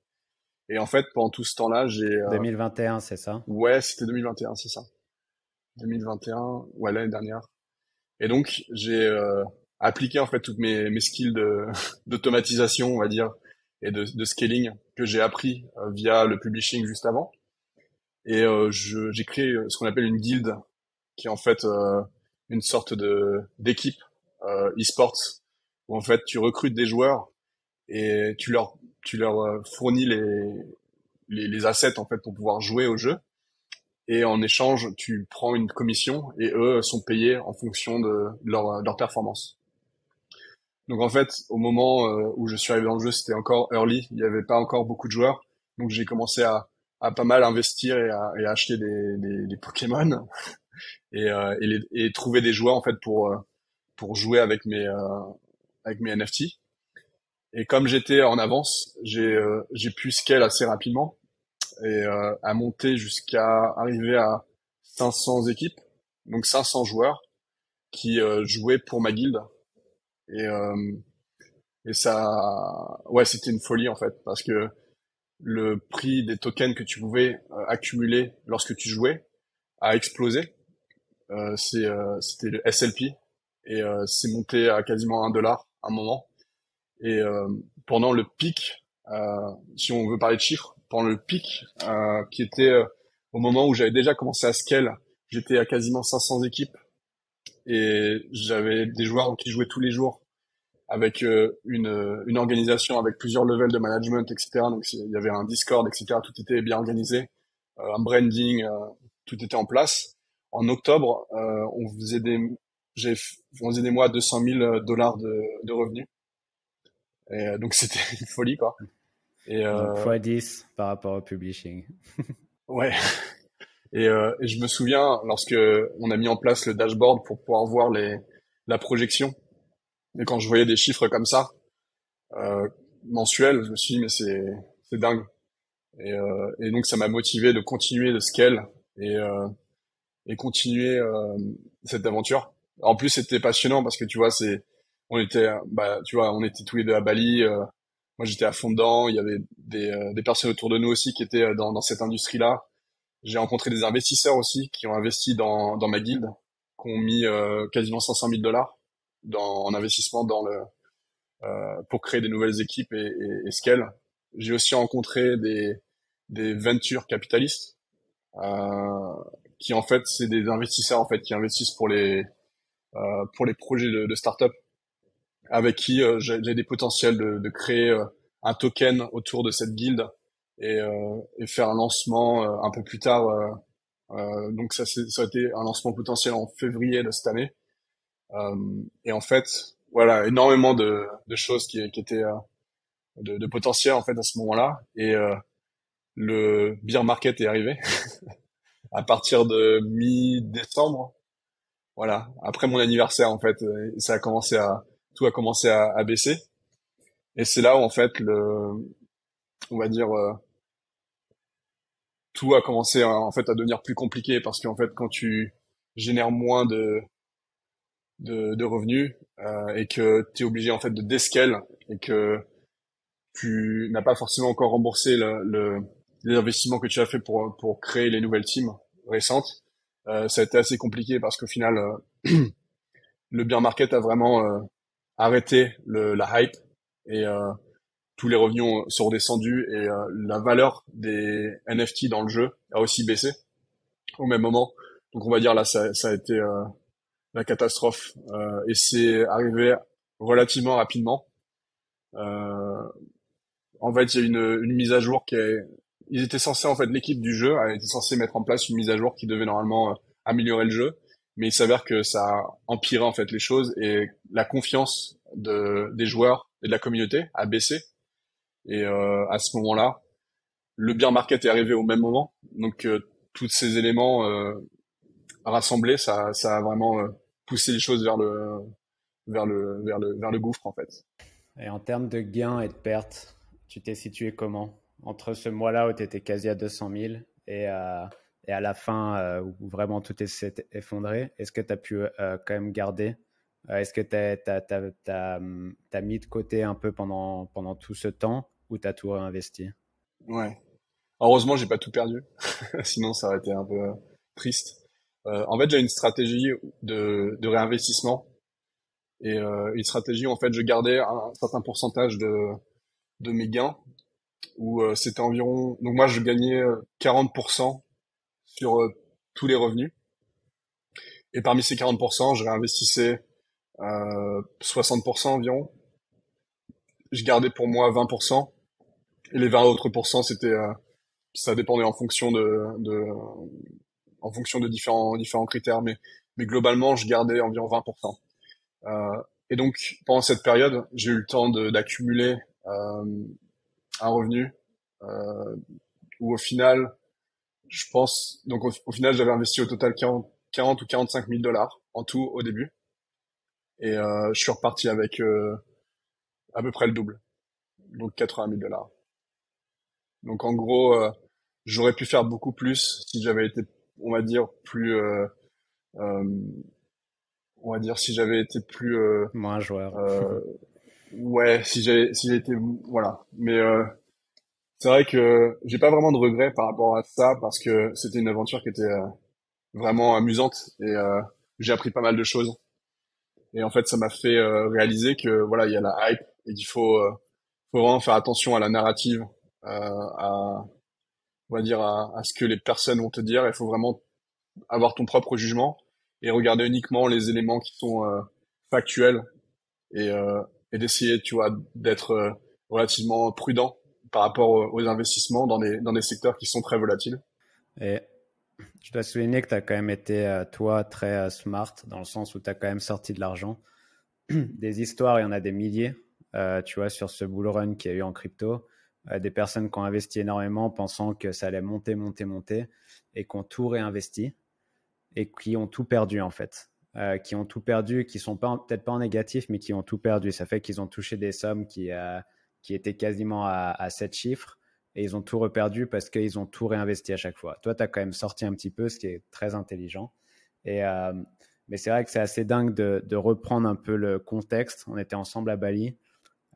Et en fait, pendant tout ce temps-là, j'ai... Euh... 2021, c'est ça? Ouais, c'était 2021, c'est ça. 2021, ouais, l'année dernière. Et donc, j'ai... Euh... appliquer en fait toutes mes, mes skills d'automatisation, on va dire, et de, de scaling que j'ai appris euh, via le publishing juste avant. Et euh, j'ai créé ce qu'on appelle une guilde, qui est en fait euh, une sorte de d'équipe e-sports où en fait tu recrutes des joueurs et tu leur tu leur fournis les, les, les assets en fait pour pouvoir jouer au jeu et en échange tu prends une commission et eux sont payés en fonction de leur, leur performance. Donc en fait, au moment euh, où je suis arrivé dans le jeu, c'était encore early, il n'y avait pas encore beaucoup de joueurs. Donc j'ai commencé à, à pas mal investir et à, et acheter des, des, des, Pokémon et, euh, et, les, et, trouver des joueurs en fait pour euh, pour jouer avec mes avec mes NFT. Et comme j'étais en avance, j'ai j'ai pu scale assez rapidement et à monter jusqu'à arriver à 500 équipes, donc 500 joueurs qui jouaient pour ma guilde et, euh, et ça, ouais, c'était une folie en fait, parce que le prix des tokens que tu pouvais euh, accumuler lorsque tu jouais a explosé. Euh, c'est, euh, c'était le SLP et euh, c'est monté à quasiment un dollar un moment. Et pendant le pic, si on veut parler de chiffres, pendant le pic qui était au moment où j'avais déjà commencé à scale, j'étais à quasiment 500 équipes et j'avais des joueurs qui jouaient tous les jours avec euh, une, organisation avec plusieurs levels de management, etc. Donc il y avait un Discord, etc. Tout était bien organisé, euh, un branding, euh, tout était en place. En octobre, on faisait des, on faisait des mois à 200 000 dollars de, de revenus. Et donc c'était une folie quoi. Et euh, fois 10 par rapport au publishing. ouais. Et, euh, et, je me souviens lorsque on a mis en place le dashboard pour pouvoir voir les la projection et quand je voyais des chiffres comme ça, euh, mensuels, je me suis dit, mais c'est, c'est dingue. Et, euh, et donc, ça m'a motivé de continuer de scale et, euh, et continuer euh, cette aventure. En plus, c'était passionnant parce que tu vois, c'est, on était, bah, tu vois, on était tous les deux à Bali. Euh, moi, j'étais à fond dedans. Il y avait des, euh, des personnes autour de nous aussi qui étaient dans, dans cette industrie-là. J'ai rencontré des investisseurs aussi qui ont investi dans, dans ma guilde, qui ont mis quasiment 500 000 dollars dans, en investissement dans le, euh, pour créer des nouvelles équipes et, et, et scale. J'ai aussi rencontré des, des ventures capitalistes euh, qui en fait c'est des investisseurs en fait qui investissent pour les euh, pour les projets de, de start-up avec qui euh, j'ai des potentiels de, de créer euh, un token autour de cette guilde et, euh, et faire un lancement un peu plus tard. donc ça, ça a été un lancement potentiel en février de cette année. Euh, et en fait, voilà, énormément de, de choses qui, qui étaient euh, de, de, potentiel en fait à ce moment-là. Et euh, le beer market est arrivé à partir de mi-décembre. Voilà, après mon anniversaire en fait, ça a commencé à tout a commencé à, à baisser. Et c'est là où en fait le, on va dire, tout a commencé en fait à devenir plus compliqué parce qu'en fait quand tu génères moins de de, revenus euh, et que tu es obligé en fait de descale et que tu n'as pas forcément encore remboursé le, le, les investissements que tu as fait pour, pour créer les nouvelles teams récentes, euh, ça a été assez compliqué parce qu'au final, euh, le beer market a vraiment euh, arrêté le, la hype et euh, tous les revenus sont redescendus et la valeur des NFT dans le jeu a aussi baissé au même moment. Donc on va dire là, ça, ça a été la catastrophe. Euh, et c'est arrivé relativement rapidement. Euh, en fait, il y a une, une mise à jour qui est... Ils étaient censés, en fait, l'équipe du jeu a été censée mettre en place une mise à jour qui devait normalement euh, améliorer le jeu. Mais il s'avère que ça a empiré, en fait, les choses et la confiance de, des joueurs et de la communauté a baissé. Et euh, à ce moment-là, le beer market est arrivé au même moment. Donc, euh, tous ces éléments euh, rassemblés, ça, ça a vraiment pousser les choses vers le, vers le, vers le, vers le gouffre en fait. Et en termes de gains et de pertes, tu t'es situé comment? Entre ce mois-là où tu étais quasi à 200 000 et, euh, et à la fin euh, où vraiment tout s'est effondré Est-ce que tu as pu euh, quand même garder euh, Est-ce que tu as, as, mis de côté un peu pendant, pendant tout ce temps ou tu as tout réinvesti? Ouais. Heureusement, j'ai pas tout perdu. Sinon, ça aurait été un peu triste. En fait, j'ai une stratégie de, de réinvestissement Et une stratégie où en fait je gardais un certain pourcentage de de mes gains où c'était environ donc moi je gagnais 40% sur tous les revenus. Et parmi ces 40% je réinvestissais euh, 60% environ. Je gardais pour moi 20% et les 20 autres pourcents c'était ça dépendait en fonction de, de en fonction de différents différents critères, mais mais globalement je gardais environ 20%. Euh, et donc pendant cette période, j'ai eu le temps d'accumuler euh, un revenu euh, où au final, je pense donc au, final j'avais investi au total 40, 40 ou 45 000 dollars en tout au début, et euh, je suis reparti avec euh, à peu près le double, donc 80 000 dollars. Donc en gros, euh, j'aurais pu faire beaucoup plus si j'avais été, on va dire, plus, euh, euh, on va dire, si j'avais été plus euh, moins joueur. Euh, ouais, si j'avais, si j'ai été, voilà. Mais euh, c'est vrai que j'ai pas vraiment de regrets par rapport à ça parce que c'était une aventure qui était euh, vraiment amusante et j'ai appris pas mal de choses. Et en fait, ça m'a fait réaliser que voilà, il y a la hype et qu'il faut, vraiment faire attention à la narrative, à on va dire, à, ce que les personnes vont te dire. Il faut vraiment avoir ton propre jugement et regarder uniquement les éléments qui sont euh, factuels et, euh, et d'essayer, tu vois, d'être euh, relativement prudent par rapport aux, investissements dans des, dans des secteurs qui sont très volatiles. Et je dois souligner que tu as quand même été, toi, très smart dans le sens où tu as quand même sorti de l'argent. Des histoires, il y en a des milliers, tu vois, sur ce bull run qu'il y a eu en crypto. Euh, des personnes qui ont investi énormément pensant que ça allait monter, monter, monter et qui ont tout réinvesti et qui ont tout perdu en fait. Euh, qui ont tout perdu, qui sont peut-être pas en négatif, mais qui ont tout perdu. Ça fait qu'ils ont touché des sommes qui, euh, qui étaient quasiment à, à 7 chiffres et ils ont tout reperdu parce qu'ils ont tout réinvesti à chaque fois. Toi, tu as quand même sorti un petit peu, ce qui est très intelligent. Et, mais c'est vrai que c'est assez dingue de, reprendre un peu le contexte. On était ensemble à Bali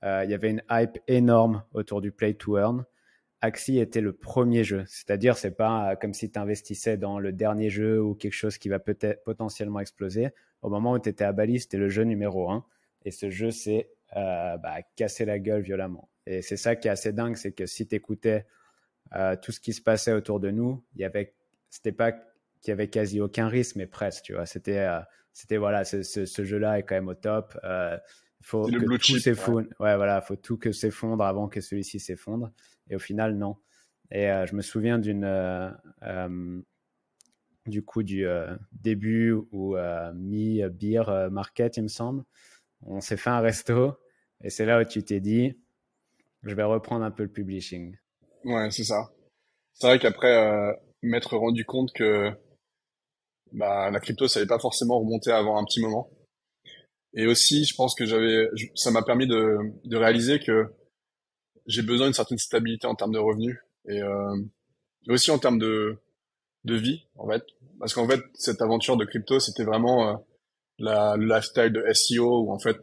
euh, il y avait une hype énorme autour du play to earn. Axie était le premier jeu, c'est-à-dire c'est pas euh, comme si tu investissais dans le dernier jeu ou quelque chose qui va peut-être potentiellement exploser. Au moment où tu étais à Bali, c'était le jeu numéro un et ce jeu s'est euh, bah, cassé la gueule violemment. Et c'est ça qui est assez dingue, c'est que si tu écoutais euh, tout ce qui se passait autour de nous, il y avait, c'était pas qu'il y avait quasi aucun risque, mais presque, tu vois. C'était, euh, c'était voilà, ce, ce, ce jeu-là est quand même au top. Faut que tout s'effondre. Ouais. voilà, faut tout que s'effondre avant que celui-ci s'effondre. Et au final, non. Et je me souviens d'une du coup du début ou mi beer market, il me semble. On s'est fait un resto et c'est là où tu t'es dit, je vais reprendre un peu le publishing. Ouais, c'est ça. C'est vrai qu'après m'être rendu compte que bah, la crypto, ça n'allait pas forcément remonter avant un petit moment. Et aussi, je pense que j'avais, ça m'a permis de, de réaliser que j'ai besoin d'une certaine stabilité en termes de revenus et, euh, aussi en termes de, de vie, en fait. Parce qu'en fait, cette aventure de crypto, c'était vraiment euh, la, le lifestyle de SEO ou en fait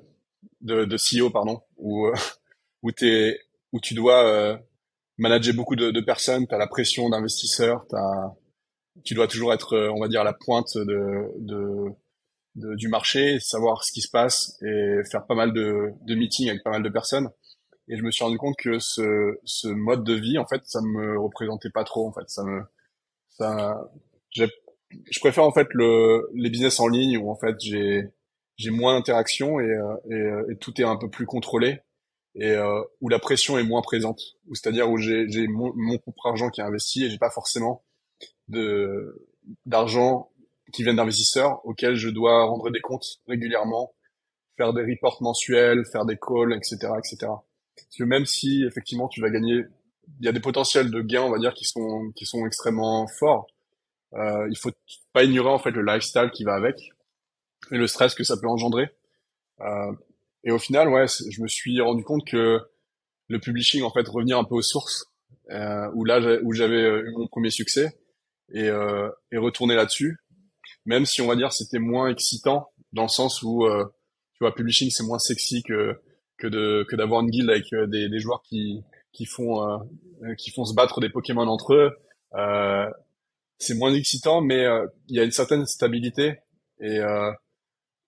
de, de CEO, pardon, où, euh, où, t'es, où tu dois euh, manager beaucoup de, de personnes, tu as la pression d'investisseurs, tu dois toujours être, euh, on va dire, à la pointe de, de du marché, savoir ce qui se passe et faire pas mal de, de meetings avec pas mal de personnes. Et je me suis rendu compte que ce, ce mode de vie, en fait, ça me représentait pas trop. En fait, ça me, ça, je préfère en fait le, les business en ligne où en fait j'ai j'ai moins d'interaction et, euh, et, euh, et, tout est un peu plus contrôlé et euh, où la pression est moins présente. C'est-à-dire où j'ai mon, mon propre argent qui est investi et j'ai pas forcément de d'argent qui viennent d'investisseurs auxquels je dois rendre des comptes régulièrement, faire des reports mensuels, faire des calls, etc., etc. Parce que même si effectivement tu vas gagner, il y a des potentiels de gains, on va dire, qui sont qui sont extrêmement forts. Euh, il faut pas ignorer en fait le lifestyle qui va avec et le stress que ça peut engendrer. Euh, et au final, ouais, je me suis rendu compte que le publishing, en fait, revenir un peu aux sources, euh, où là où j'avais eu mon premier succès, et, euh, et retourner là-dessus, même si on va dire c'était moins excitant dans le sens où euh, tu vois publishing c'est moins sexy que que de que d'avoir une guilde avec euh, des, des joueurs qui qui font euh, qui font se battre des Pokémon entre eux euh, c'est moins excitant mais il y a une certaine stabilité et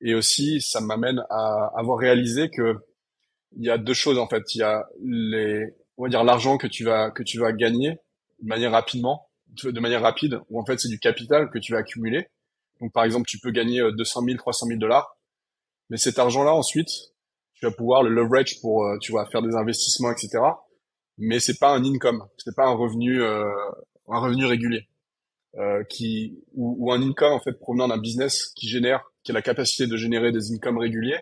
Et aussi, ça m'amène à avoir réalisé que il y a deux choses en fait. Il y a les, on va dire l'argent que tu vas que tu vas gagner de manière rapidement, de manière rapide, ou en fait c'est du capital que tu vas accumuler. Donc par exemple, tu peux gagner 200 000, 300 000 dollars, mais cet argent-là ensuite, tu vas pouvoir le leverage pour, euh, tu vas faire des investissements, etc. Mais c'est pas un income, c'est pas un revenu, euh, un revenu régulier, euh, qui ou, ou, un income en fait provenant d'un business qui génère, qui a la capacité de générer des incomes réguliers.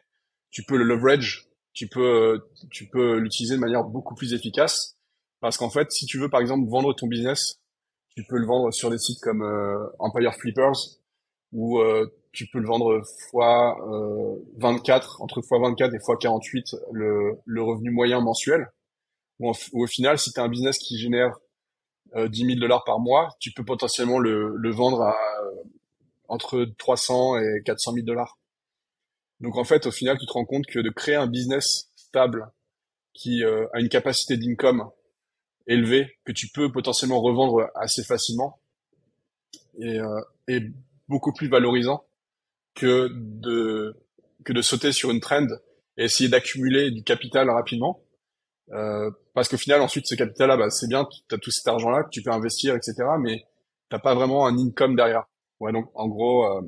Tu peux le leverage, tu peux, tu peux l'utiliser de manière beaucoup plus efficace, parce qu'en fait, si tu veux par exemple vendre ton business, tu peux le vendre sur des sites comme euh, Empire Flippers, ou euh, tu peux le vendre fois euh, 24, entre fois 24 et fois 48 le, le revenu moyen mensuel. Ou, au final, si tu as un business qui génère euh, 10 000 dollars par mois, tu peux potentiellement le, vendre à euh, entre 300 et 400 000 dollars. Donc en fait, au final, tu te rends compte que de créer un business stable qui euh, a une capacité d'income élevée, que tu peux potentiellement revendre assez facilement, et, euh, et beaucoup plus valorisant que de que de sauter sur une trend et essayer d'accumuler du capital rapidement. Euh, parce qu'au final, ensuite, ce capital-là, bah, c'est bien, tu as tout cet argent-là que tu peux investir, etc. Mais t'as pas vraiment un income derrière. Ouais, donc en gros, euh,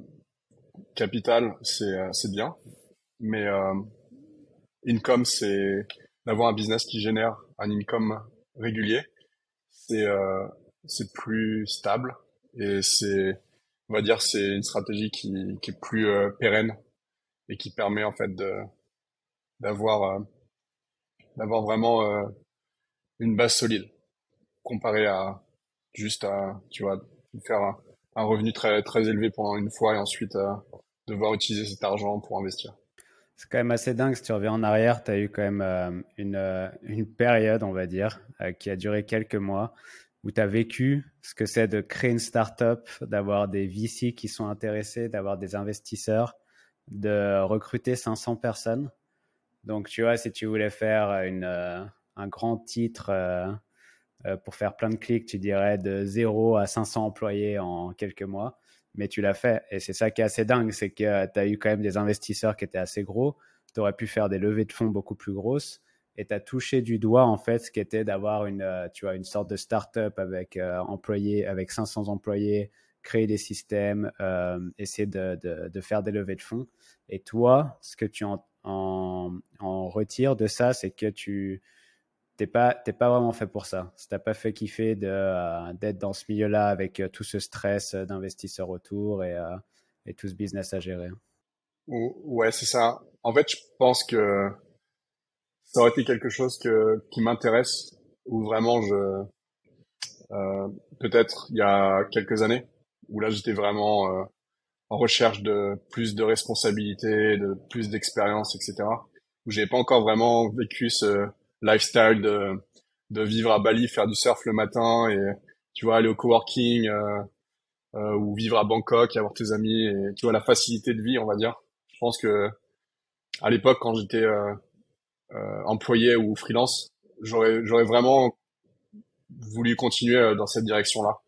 capital, c'est euh, c'est bien, mais euh, income, c'est d'avoir un business qui génère un income régulier. C'est euh, c'est plus stable et c'est on va dire c'est une stratégie qui, qui est plus pérenne et qui permet en fait de d'avoir d'avoir vraiment euh, une base solide comparé à juste à tu vois faire un, revenu très très élevé pendant une fois et ensuite devoir utiliser cet argent pour investir. C'est quand même assez dingue si tu reviens en arrière, tu as eu quand même une, une période, on va dire, qui a duré quelques mois où tu as vécu ce que c'est de créer une startup, d'avoir des VC qui sont intéressés, d'avoir des investisseurs, de recruter 500 personnes. Donc, tu vois, si tu voulais faire une, euh, un grand titre euh, euh, pour faire plein de clics, tu dirais de 0 à 500 employés en quelques mois. Mais tu l'as fait. Et c'est ça qui est assez dingue, c'est que tu as eu quand même des investisseurs qui étaient assez gros. Tu aurais pu faire des levées de fonds beaucoup plus grosses et tu as touché du doigt en fait ce qui était d'avoir une tu une sorte de start-up avec employés avec 500 employés créer des systèmes essayer de, de, de, faire des levées de fonds et toi ce que tu en, en, en retires de ça c'est que tu t'es pas t'es pas vraiment fait pour ça. Si t'as pas fait kiffer de euh, d'être dans ce milieu là avec tout ce stress d'investisseurs autour et, et tout ce business à gérer. Ouais c'est ça. En fait je pense que ça aurait été quelque chose que, qui m'intéresse, ou vraiment je, euh, peut-être il y a quelques années, où là j'étais vraiment euh, en recherche de plus de responsabilités, de plus d'expérience, etc. Où j'avais pas encore vraiment vécu ce lifestyle de, de vivre à Bali, faire du surf le matin et tu vois aller au coworking euh, euh, ou vivre à Bangkok, avoir tes amis et tu vois la facilité de vie, on va dire. Je pense que à l'époque quand j'étais euh, euh, employé ou freelance, j'aurais j'aurais vraiment voulu continuer euh, dans cette direction-là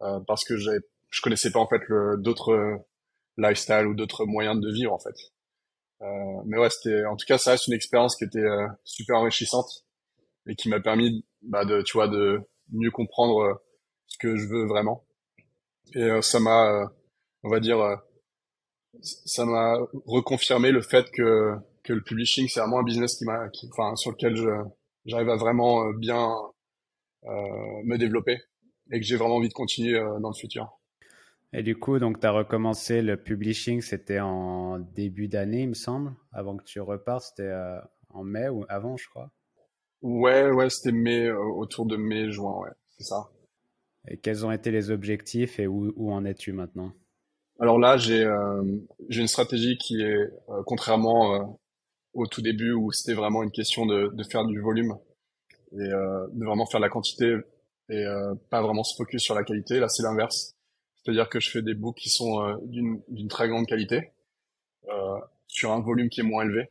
euh, parce que j'ai je connaissais pas en fait d'autres lifestyle ou d'autres moyens de vivre en fait. Euh, mais ouais, c'était en tout cas ça reste une expérience qui était euh, super enrichissante et qui m'a permis bah, de tu vois de mieux comprendre ce que je veux vraiment. Et ça m'a on va dire ça m'a reconfirmé le fait que que le publishing c'est vraiment un business qui m'a, enfin sur lequel je j'arrive à vraiment euh, bien euh, me développer et que j'ai vraiment envie de continuer euh, dans le futur. Et du coup, donc tu as recommencé le publishing, c'était en début d'année, il me semble, avant que tu repartes, c'était euh, en mai ou avant, je crois. Ouais, ouais, c'était mai, autour de mai, juin, ouais, c'est ça. Et quels ont été les objectifs et où, où en es-tu maintenant? Alors là, j'ai euh, j'ai une stratégie qui est, contrairement au tout début où c'était vraiment une question de, de, faire du volume et euh, de vraiment faire la quantité et euh, pas vraiment se focus sur la qualité. Là, c'est l'inverse. C'est-à-dire que je fais des books qui sont euh, d'une très grande qualité euh, sur un volume qui est moins élevé.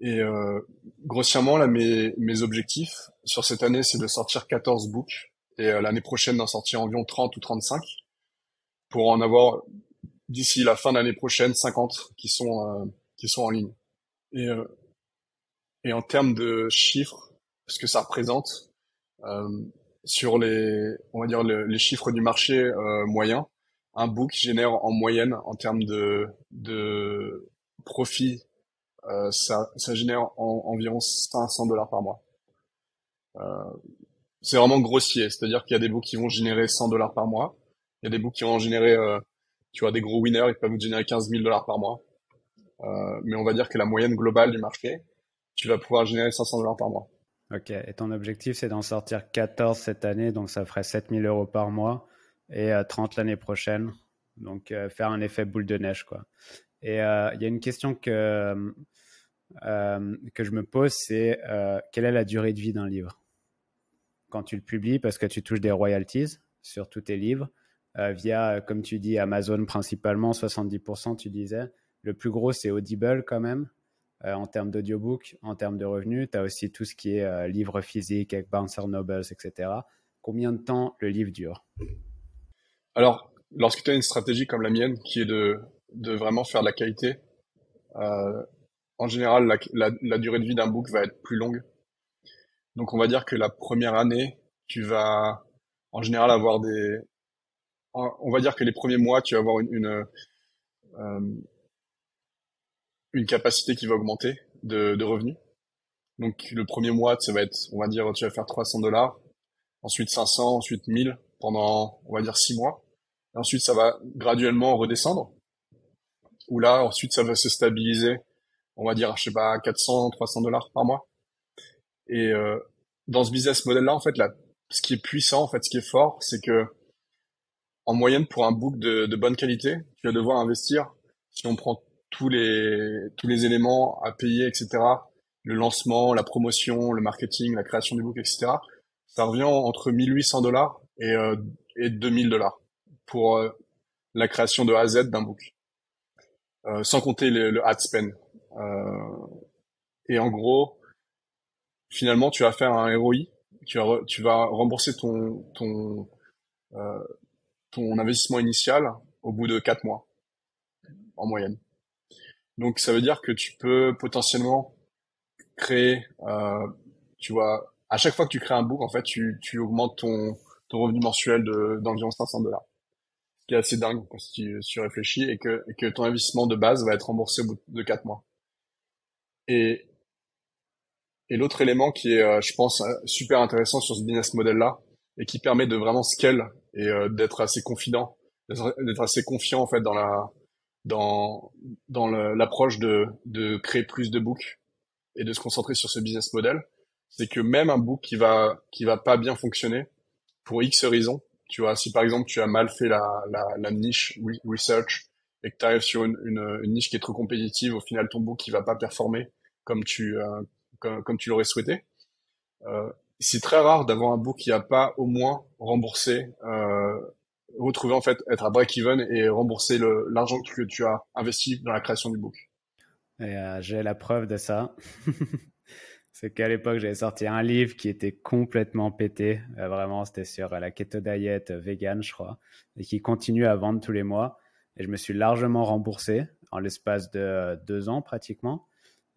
Et euh, grossièrement, là, mes, mes objectifs sur cette année, c'est de sortir 14 books et l'année prochaine d'en sortir environ 30 ou 35 pour en avoir d'ici la fin de l'année prochaine 50 qui sont qui sont en ligne. Et et en termes de chiffres, ce que ça représente sur les on va dire les chiffres du marché moyen, un book génère en moyenne en termes de de profit euh, ça, ça génère en, environ 500 dollars par mois. Euh, c'est vraiment grossier, c'est-à-dire qu'il y a des books qui vont générer 100 dollars par mois, il y a des books qui vont générer, euh, tu vois, des gros winners, ils peuvent générer 15 000 dollars par mois. Euh, mais on va dire que la moyenne globale du marché, tu vas pouvoir générer 500 dollars par mois. Ok, et ton objectif, c'est d'en sortir 14 cette année, donc ça ferait 7000 euros par mois, et 30 l'année prochaine. Donc faire un effet boule de neige, quoi. Et il y a une question que euh, que je me pose, c'est euh, quelle est la durée de vie d'un livre? Quand tu le publies, parce que tu touches des royalties sur tous tes livres, euh, via, comme tu dis, Amazon principalement, 70%, tu disais. Le plus gros, c'est Audible quand même, en termes d'audiobook, en termes de revenus. Tu as aussi tout ce qui est livre physique avec Bouncer Nobles, etc. Combien de temps le livre dure? Alors, lorsque tu as une stratégie comme la mienne, qui est de, de vraiment faire de la qualité, euh, en général, la, la, durée de vie d'un book va être plus longue. Donc, on va dire que la première année, tu vas en général avoir des... On va dire que les premiers mois, tu vas avoir une, une, euh, une capacité qui va augmenter de, de revenus. Donc, le premier mois, ça va être, on va dire, tu vas faire 300 dollars, ensuite 500, ensuite 1000 pendant, on va dire, 6 mois. Et ensuite, ça va graduellement redescendre. Ou là, ensuite, ça va se stabiliser on va dire, je sais pas, 400, 300 dollars par mois. Et euh, dans ce business model-là, en fait, là, ce qui est puissant, en fait, ce qui est fort, c'est que en moyenne, pour un book de, de, bonne qualité, tu vas devoir investir, si on prend tous les tous les éléments à payer, etc., le lancement, la promotion, le marketing, la création du book, etc., ça revient entre 1800 dollars et, euh, et 2000 dollars pour euh, la création de A à Z d'un book, euh, sans compter le, le ad spend. Euh, et en gros, finalement, tu vas faire un ROI, tu vas, tu vas rembourser ton, ton, euh, ton investissement initial au bout de 4 mois, en moyenne. Donc ça veut dire que tu peux potentiellement créer, euh, tu vois, à chaque fois que tu crées un book, en fait, tu, tu augmentes ton, ton revenu mensuel d'environ 500 dollars. Ce qui est assez dingue si tu, tu réfléchis et que, et que ton investissement de base va être remboursé au bout de 4 mois. Et, et l'autre élément qui est, euh, je pense, euh, super intéressant sur ce business model-là et qui permet de vraiment scale et euh, d'être assez confident, d'être assez confiant en fait dans la dans dans l'approche de de créer plus de books et de se concentrer sur ce business model, c'est que même un book qui va qui va pas bien fonctionner pour X raisons, tu vois, si par exemple tu as mal fait la la, la niche research et que tu arrives sur une, une, niche qui est trop compétitive, au final ton book qui va pas performer comme tu euh, comme, comme, tu l'aurais souhaité. Euh, c'est très rare d'avoir un book qui a pas au moins remboursé, euh, retrouver en fait être à break-even et rembourser l'argent que tu as investi dans la création du book. Euh, j'ai la preuve de ça. c'est qu'à l'époque, j'avais sorti un livre qui était complètement pété. Euh, vraiment, c'était sur la keto diet vegan, je crois, et qui continue à vendre tous les mois. Et je me suis largement remboursé en l'espace de deux ans pratiquement.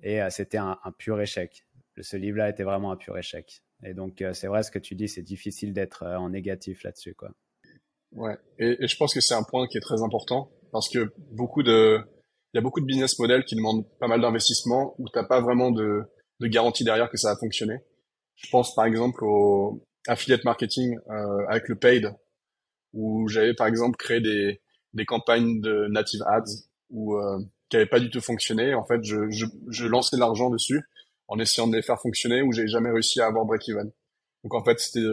Et euh, c'était un, pur échec. Ce livre-là était vraiment un pur échec. Et donc, euh, c'est vrai ce que tu dis, c'est difficile d'être euh, en négatif là-dessus. quoi. Ouais, et, et, je pense que c'est un point qui est très important parce que beaucoup de, il y a beaucoup de business models qui demandent pas mal d'investissement où t'as pas vraiment de, de garantie derrière que ça va fonctionner. Je pense par exemple au affiliate marketing euh, avec le paid où j'avais par exemple créé des, des campagnes de native ads ou euh, qui n'avaient pas du tout fonctionné. En fait, je, je, je lançais l'argent dessus en essayant de les faire fonctionner où j'ai jamais réussi à avoir break-even. Donc en fait, c'était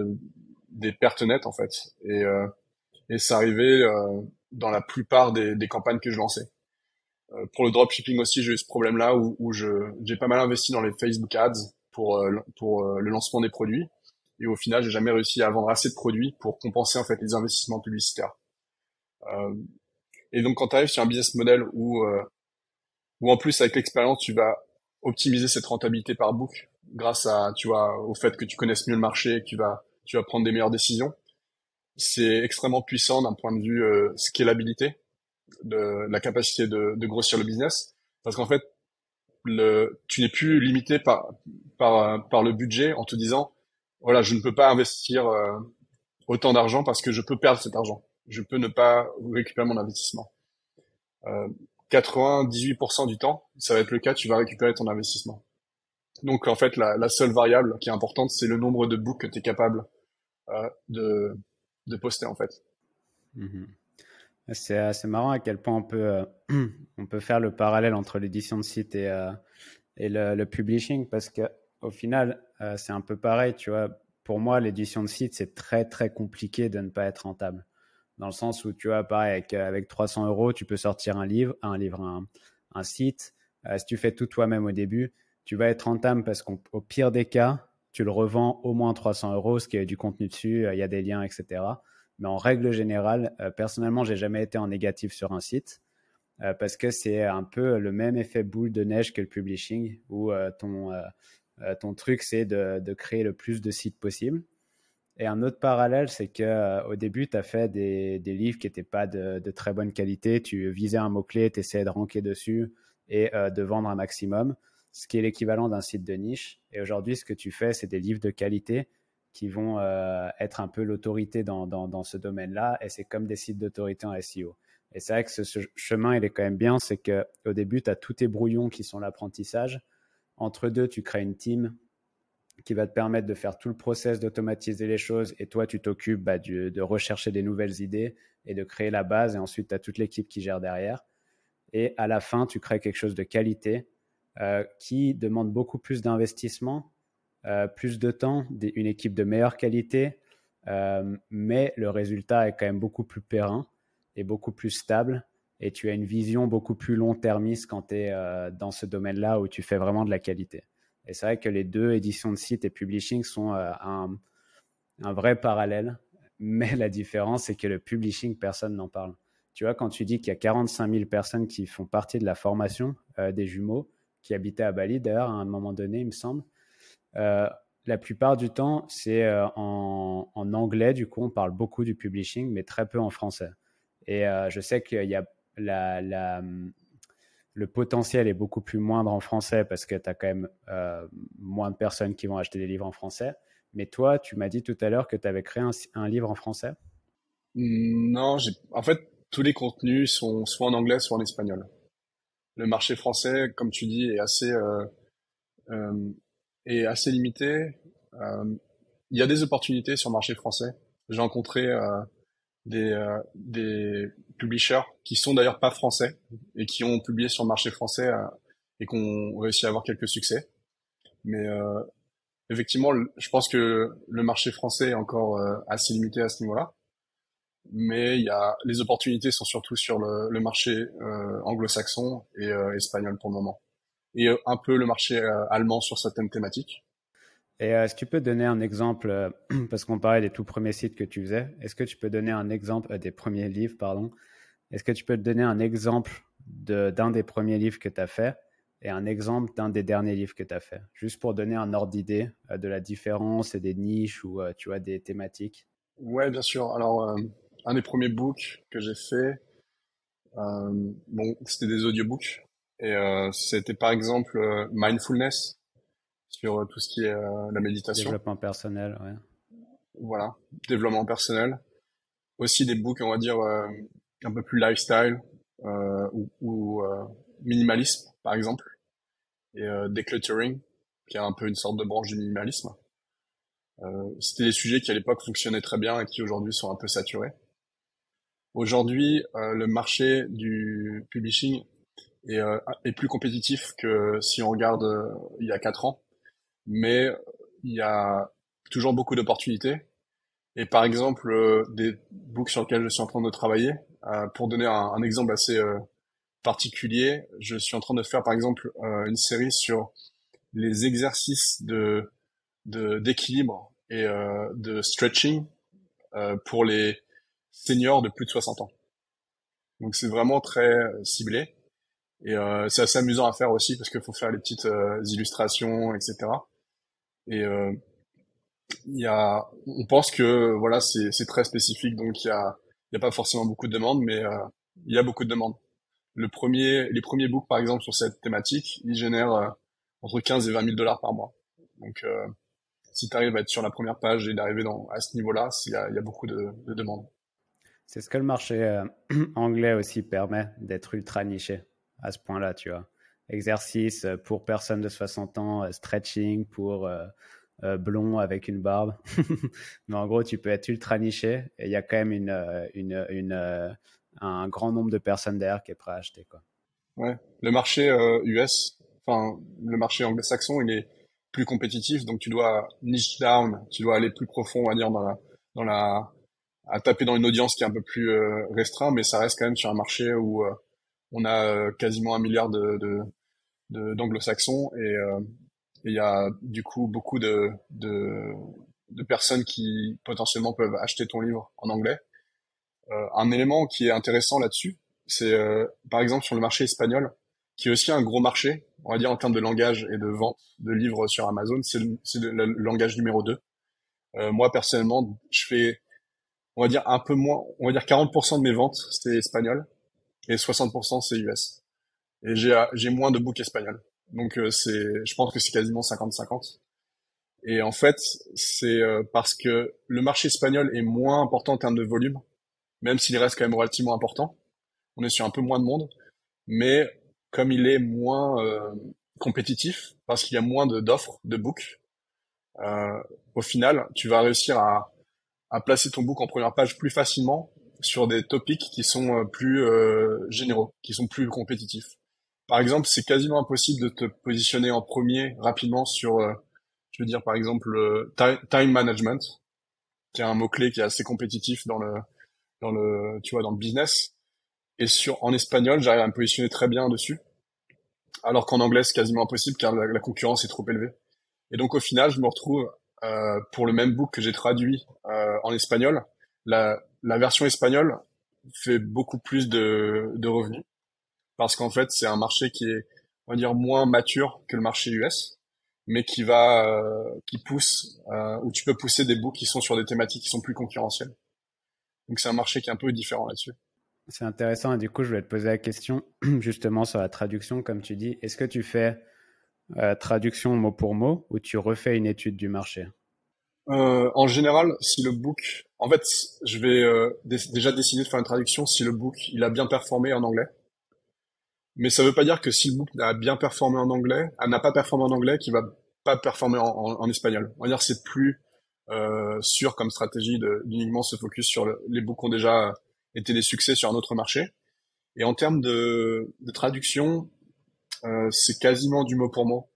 des pertes nettes en fait. Et, euh, et ça arrivait euh, dans la plupart des, des, campagnes que je lançais. Euh, pour le dropshipping aussi, j'ai eu ce problème-là où, où j'ai pas mal investi dans les Facebook Ads pour, euh, pour le lancement des produits. Et au final, j'ai jamais réussi à vendre assez de produits pour compenser en fait les investissements publicitaires. Euh, et donc quand tu arrives sur un business model où, euh, où en plus avec l'expérience tu vas optimiser cette rentabilité par book grâce à tu vois au fait que tu connaisses mieux le marché, que tu vas tu vas prendre des meilleures décisions, c'est extrêmement puissant d'un point de vue euh, scalabilité. de, la capacité de, de, grossir le business, parce qu'en fait, le, tu n'es plus limité par, par, par le budget en te disant, voilà, je ne peux pas investir euh, autant d'argent parce que je peux perdre cet argent. Je peux ne pas récupérer mon investissement. Euh, 98% du temps, ça va être le cas, tu vas récupérer ton investissement. Donc en fait, la, la seule variable qui est importante, c'est le nombre de books que tu es capable euh, de, de poster en fait. Mhm. C'est assez marrant à quel point on peut, euh, on peut faire le parallèle entre l'édition de site et, euh, et le, publishing parce que au final, euh, c'est un peu pareil. Tu vois, pour moi, l'édition de site, c'est très très compliqué de ne pas être rentable. Dans le sens où, tu vois, pareil, avec, avec 300 euros, tu peux sortir un livre, un livre, un, un site. si tu fais tout toi-même au début, tu vas être rentable parce qu'au pire des cas, tu le revends au moins 300 euros, ce qui a du contenu dessus, il y a des liens, etc. Mais en règle générale, euh, personnellement, j'ai jamais été en négatif sur un site euh, parce que c'est un peu le même effet boule de neige que le publishing où euh, ton, ton truc, c'est de, créer le plus de sites possible. Et un autre parallèle, c'est que au début, tu as fait des, livres qui n'étaient pas de, de, très bonne qualité. Tu visais un mot-clé, tu essayais de ranker dessus et de vendre un maximum, ce qui est l'équivalent d'un site de niche. Et aujourd'hui, ce que tu fais, c'est des livres de qualité qui vont euh, être un peu l'autorité dans, ce domaine-là. Et c'est comme des sites d'autorité en SEO. Et c'est vrai que ce, chemin, il est quand même bien. C'est qu'au début, tu as tous tes brouillons qui sont l'apprentissage. Entre deux, tu crées une team qui va te permettre de faire tout le process, d'automatiser les choses. Et toi, tu t'occupes bah, de rechercher des nouvelles idées et de créer la base. Et ensuite, tu as toute l'équipe qui gère derrière. Et à la fin, tu crées quelque chose de qualité euh, qui demande beaucoup plus d'investissement euh, plus de temps, une équipe de meilleure qualité, euh, mais le résultat est quand même beaucoup plus périn et beaucoup plus stable. Et tu as une vision beaucoup plus long-termiste quand tu es dans ce domaine-là où tu fais vraiment de la qualité. Et c'est vrai que les deux éditions de site et publishing sont un, vrai parallèle, mais la différence, c'est que le publishing, personne n'en parle. Tu vois, quand tu dis qu'il y a 45 000 personnes qui font partie de la formation des jumeaux, qui habitaient à Bali, d'ailleurs, à un moment donné, il me semble, euh, la plupart du temps, c'est euh, en, anglais. Du coup, on parle beaucoup du publishing, mais très peu en français. Et euh, je sais qu'il y a la, le potentiel est beaucoup plus moindre en français parce que tu as quand même moins de personnes qui vont acheter des livres en français. Mais toi, tu m'as dit tout à l'heure que tu avais créé un, livre en français? Non, en fait, tous les contenus sont soit en anglais, soit en espagnol. Le marché français, comme tu dis, est assez est assez limité. Euh, il y a des opportunités sur le marché français. J'ai rencontré euh, des, euh, des publishers qui sont d'ailleurs pas français et qui ont publié sur le marché français et qui ont réussi à avoir quelques succès. Mais effectivement, je pense que le marché français est encore assez limité à ce niveau-là. Mais il y a les opportunités sont surtout sur le, le marché anglo-saxon et espagnol pour le moment. Et euh, un peu le marché euh, allemand sur certaines thématiques. Et est-ce que tu peux donner un exemple, euh, parce qu'on parlait des tout premiers sites que tu faisais, est-ce que tu peux donner un exemple, des premiers livres, pardon, est-ce que tu peux donner un exemple d'un des premiers livres que tu as fait et un exemple d'un des derniers livres que tu as fait, juste pour donner un ordre d'idée de la différence et des niches ou tu vois des thématiques. Ouais, bien sûr. Alors, un des premiers books que j'ai fait, bon, c'était des audiobooks. Et euh, c'était par exemple euh, mindfulness sur euh, tout ce qui est la méditation. Développement personnel, ouais. Voilà, développement personnel. Aussi des books, on va dire, un peu plus lifestyle ou, ou minimalisme, par exemple. Et decluttering, qui est un peu une sorte de branche du minimalisme. Euh, c'était des sujets qui à l'époque fonctionnaient très bien et qui aujourd'hui sont un peu saturés. Aujourd'hui, euh, le marché du publishing et euh, est plus compétitif que si on regarde euh, il y a quatre ans. Mais il y a toujours beaucoup d'opportunités. Et par exemple, euh, des books sur lesquels je suis en train de travailler, pour donner un, exemple assez particulier, je suis en train de faire par exemple une série sur les exercices de d'équilibre et de stretching pour les seniors de plus de 60 ans. Donc c'est vraiment très ciblé. Et euh, c'est assez amusant à faire aussi parce qu'il faut faire les petites euh, illustrations, etc. Et euh, il y a, on pense que voilà, c'est très spécifique, donc il y a y a pas forcément beaucoup de demandes, mais Il y a beaucoup de demandes. Le premier, les premiers books, par exemple, sur cette thématique, ils génèrent euh, entre 15 et 20 000 dollars par mois. Donc, euh, si tu arrives à être sur la première page et d'arriver à ce niveau-là, il y a, y a, beaucoup de, de demandes. C'est ce que le marché euh, anglais aussi permet d'être ultra niché à ce point-là, tu vois. Exercice pour personnes de 60 ans, stretching pour euh, blond avec une barbe. Mais en gros, tu peux être ultra niché et il y a quand même une, euh, une, une, euh, un grand nombre de personnes derrière qui est prêt à acheter. Quoi. Ouais, le marché US, enfin le marché anglo-saxon, il est plus compétitif, donc tu dois niche down, tu dois aller plus profond, on va dire, dans la, dans la, à taper dans une audience qui est un peu plus euh, restreint, mais ça reste quand même sur un marché où on a quasiment un milliard de, de, d'anglo-saxons et, il y a du coup beaucoup de, de, de, personnes qui potentiellement peuvent acheter ton livre en anglais. Euh, un élément qui est intéressant là-dessus, c'est euh, par exemple sur le marché espagnol, qui est aussi un gros marché, on va dire en termes de langage et de vente de livres sur Amazon, c'est le, le, le, langage numéro 2. Euh, moi personnellement, je fais, on va dire un peu moins, on va dire 40% de mes ventes c'est espagnol et 60% c'est US. Et j'ai j'ai moins de books espagnols. Donc euh, c'est, je pense que c'est quasiment 50-50. Et en fait, c'est euh, parce que le marché espagnol est moins important en termes de volume, même s'il reste quand même relativement important. On est sur un peu moins de monde, mais comme il est moins euh, compétitif, parce qu'il y a moins d'offres de, book, euh, au final, tu vas réussir à, à, placer ton book en première page plus facilement sur des topics qui sont plus généraux, qui sont plus compétitifs. Par exemple, c'est quasiment impossible de te positionner en premier rapidement sur, euh, je veux dire par exemple, le time management, qui est un mot clé qui est assez compétitif dans le, dans le, tu vois, dans le business. Et sur, en espagnol, j'arrive à me positionner très bien dessus. Alors qu'en anglais, c'est quasiment impossible car la, concurrence est trop élevée. Et donc, au final, je me retrouve, euh, pour le même book que j'ai traduit euh, en espagnol, la, la version espagnole fait beaucoup plus de, de revenus parce qu'en fait c'est un marché qui est on va dire moins mature que le marché US mais qui va euh, qui pousse euh, où tu peux pousser des books qui sont sur des thématiques qui sont plus concurrentielles. Donc c'est un marché qui est un peu différent là-dessus. C'est intéressant et du coup je vais te poser la question justement sur la traduction comme tu dis. Est-ce que tu fais euh, traduction mot pour mot ou tu refais une étude du marché? Euh, en général, si le book, en fait, je vais euh, déjà décider de faire une traduction si le book il a bien performé en anglais. Mais ça veut pas dire que si le book a bien performé en anglais, n'a pas performé en anglais, qu'il va pas performer en, en, espagnol. On va dire c'est plus euh, sûr comme stratégie de uniquement se focus sur les books qui ont déjà été des succès sur un autre marché. Et en termes de, de traduction, c'est quasiment du mot pour mot.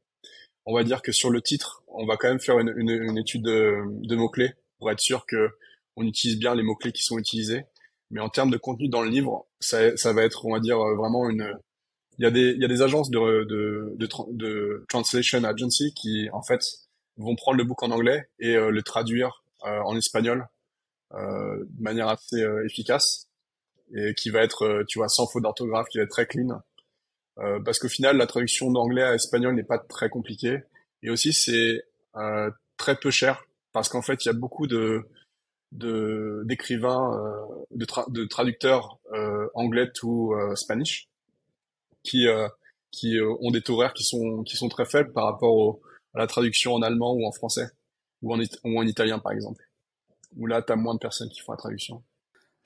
On va dire que sur le titre, on va quand même faire une, une, une étude de, de mots-clés pour être sûr que on utilise bien les mots-clés qui sont utilisés. Mais en termes de contenu dans le livre, ça, ça va être, on va dire, vraiment une, il y a des il y a des agences de de, de, translation agency qui en fait vont prendre le book en anglais et euh, le traduire euh, en espagnol euh, de manière assez euh, efficace et qui va être tu vois sans faute d'orthographe qui va être très clean parce qu'au final la traduction d'anglais à espagnol n'est pas très compliquée et aussi c'est très peu cher parce qu'en fait il y a beaucoup de de d'écrivains de, tra de traducteurs anglais to spanish qui euh, qui euh, ont des taux horaires qui sont qui sont très faibles par rapport à la traduction en allemand ou en français ou en, ou en italien par exemple. Où là, tu as moins de personnes qui font la traduction.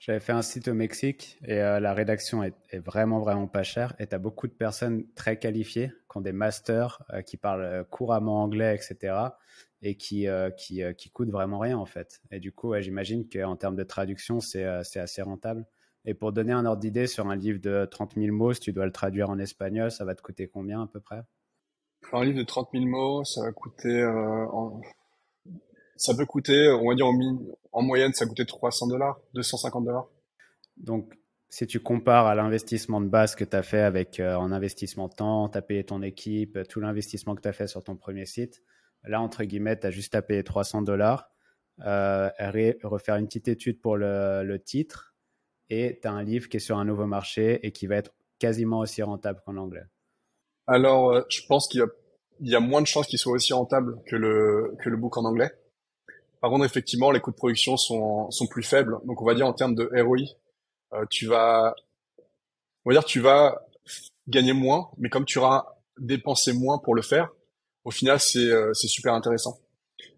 J'avais fait un site au Mexique et euh, la rédaction est, vraiment, vraiment pas chère. Et tu as beaucoup de personnes très qualifiées qui ont des masters, qui parlent couramment anglais, etc. Et qui, qui, qui coûtent vraiment rien en fait. Et du coup, j'imagine qu'en termes de traduction, c'est assez rentable. Et pour donner un ordre d'idée sur un livre de 30 000 mots, si tu dois le traduire en espagnol, ça va te coûter combien à peu près? Un livre de 30 000 mots, ça va coûter... Euh. Ça peut coûter, on va dire en, en moyenne, ça coûtait 300 dollars, 250 dollars. Donc, si tu compares à l'investissement de base que tu as fait avec euh, en investissement de temps, tu as payé ton équipe, tout l'investissement que tu as fait sur ton premier site, là, entre guillemets, tu as juste à payer 300 dollars, euh, refaire une petite étude pour le, le titre, et tu as un livre qui est sur un nouveau marché et qui va être quasiment aussi rentable qu'en anglais Alors, euh, je pense qu'il y y a moins de chances qu'il soit aussi rentable que le, que le book en anglais. Par contre, effectivement, les coûts de production sont, sont plus faibles. Donc, on va dire en termes de ROI, euh, tu vas on va dire, tu vas gagner moins, mais comme tu auras dépensé moins pour le faire, au final, c'est euh, super intéressant.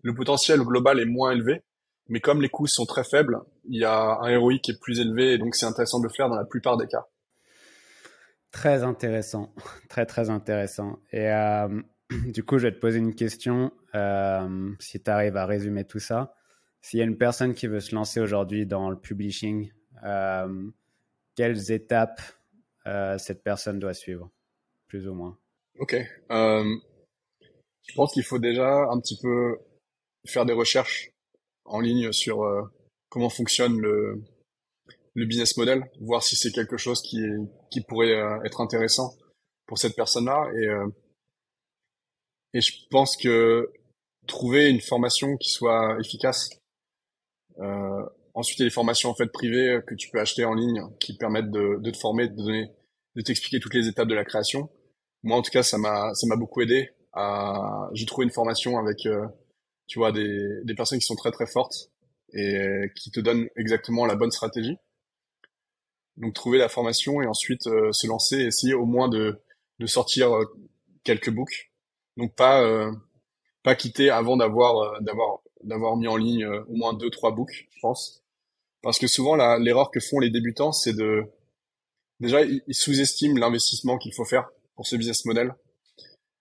Le potentiel global est moins élevé, mais comme les coûts sont très faibles, il y a un ROI qui est plus élevé, et donc c'est intéressant de le faire dans la plupart des cas. Très intéressant, très très intéressant. Et euh, du coup, je vais te poser une question, euh, si tu arrives à résumer tout ça. S'il y a une personne qui veut se lancer aujourd'hui dans le publishing, euh, quelles étapes euh, cette personne doit suivre, plus ou moins? Ok. Euh, je pense qu'il faut déjà un petit peu faire des recherches en ligne sur euh, comment fonctionne le, le business model, voir si c'est quelque chose qui, qui pourrait euh, être intéressant pour cette personne-là. Et, et je pense que trouver une formation qui soit efficace euh, ensuite, il y a les formations en fait privées que tu peux acheter en ligne qui permettent de, de te former, de donner, de t'expliquer toutes les étapes de la création. Moi, en tout cas, ça m'a ça m'a beaucoup aidé. À... J'ai trouvé une formation avec, euh, tu vois, des, des personnes qui sont très très fortes et qui te donnent exactement la bonne stratégie. Donc, trouver la formation et ensuite euh, se lancer, essayer au moins de de sortir euh, quelques books. Donc pas pas quitter avant d'avoir d'avoir d'avoir mis en ligne au moins deux trois books, je pense. Parce que souvent, l'erreur que font les débutants, c'est de... Déjà, ils, sous-estiment l'investissement qu'il faut faire pour ce business model.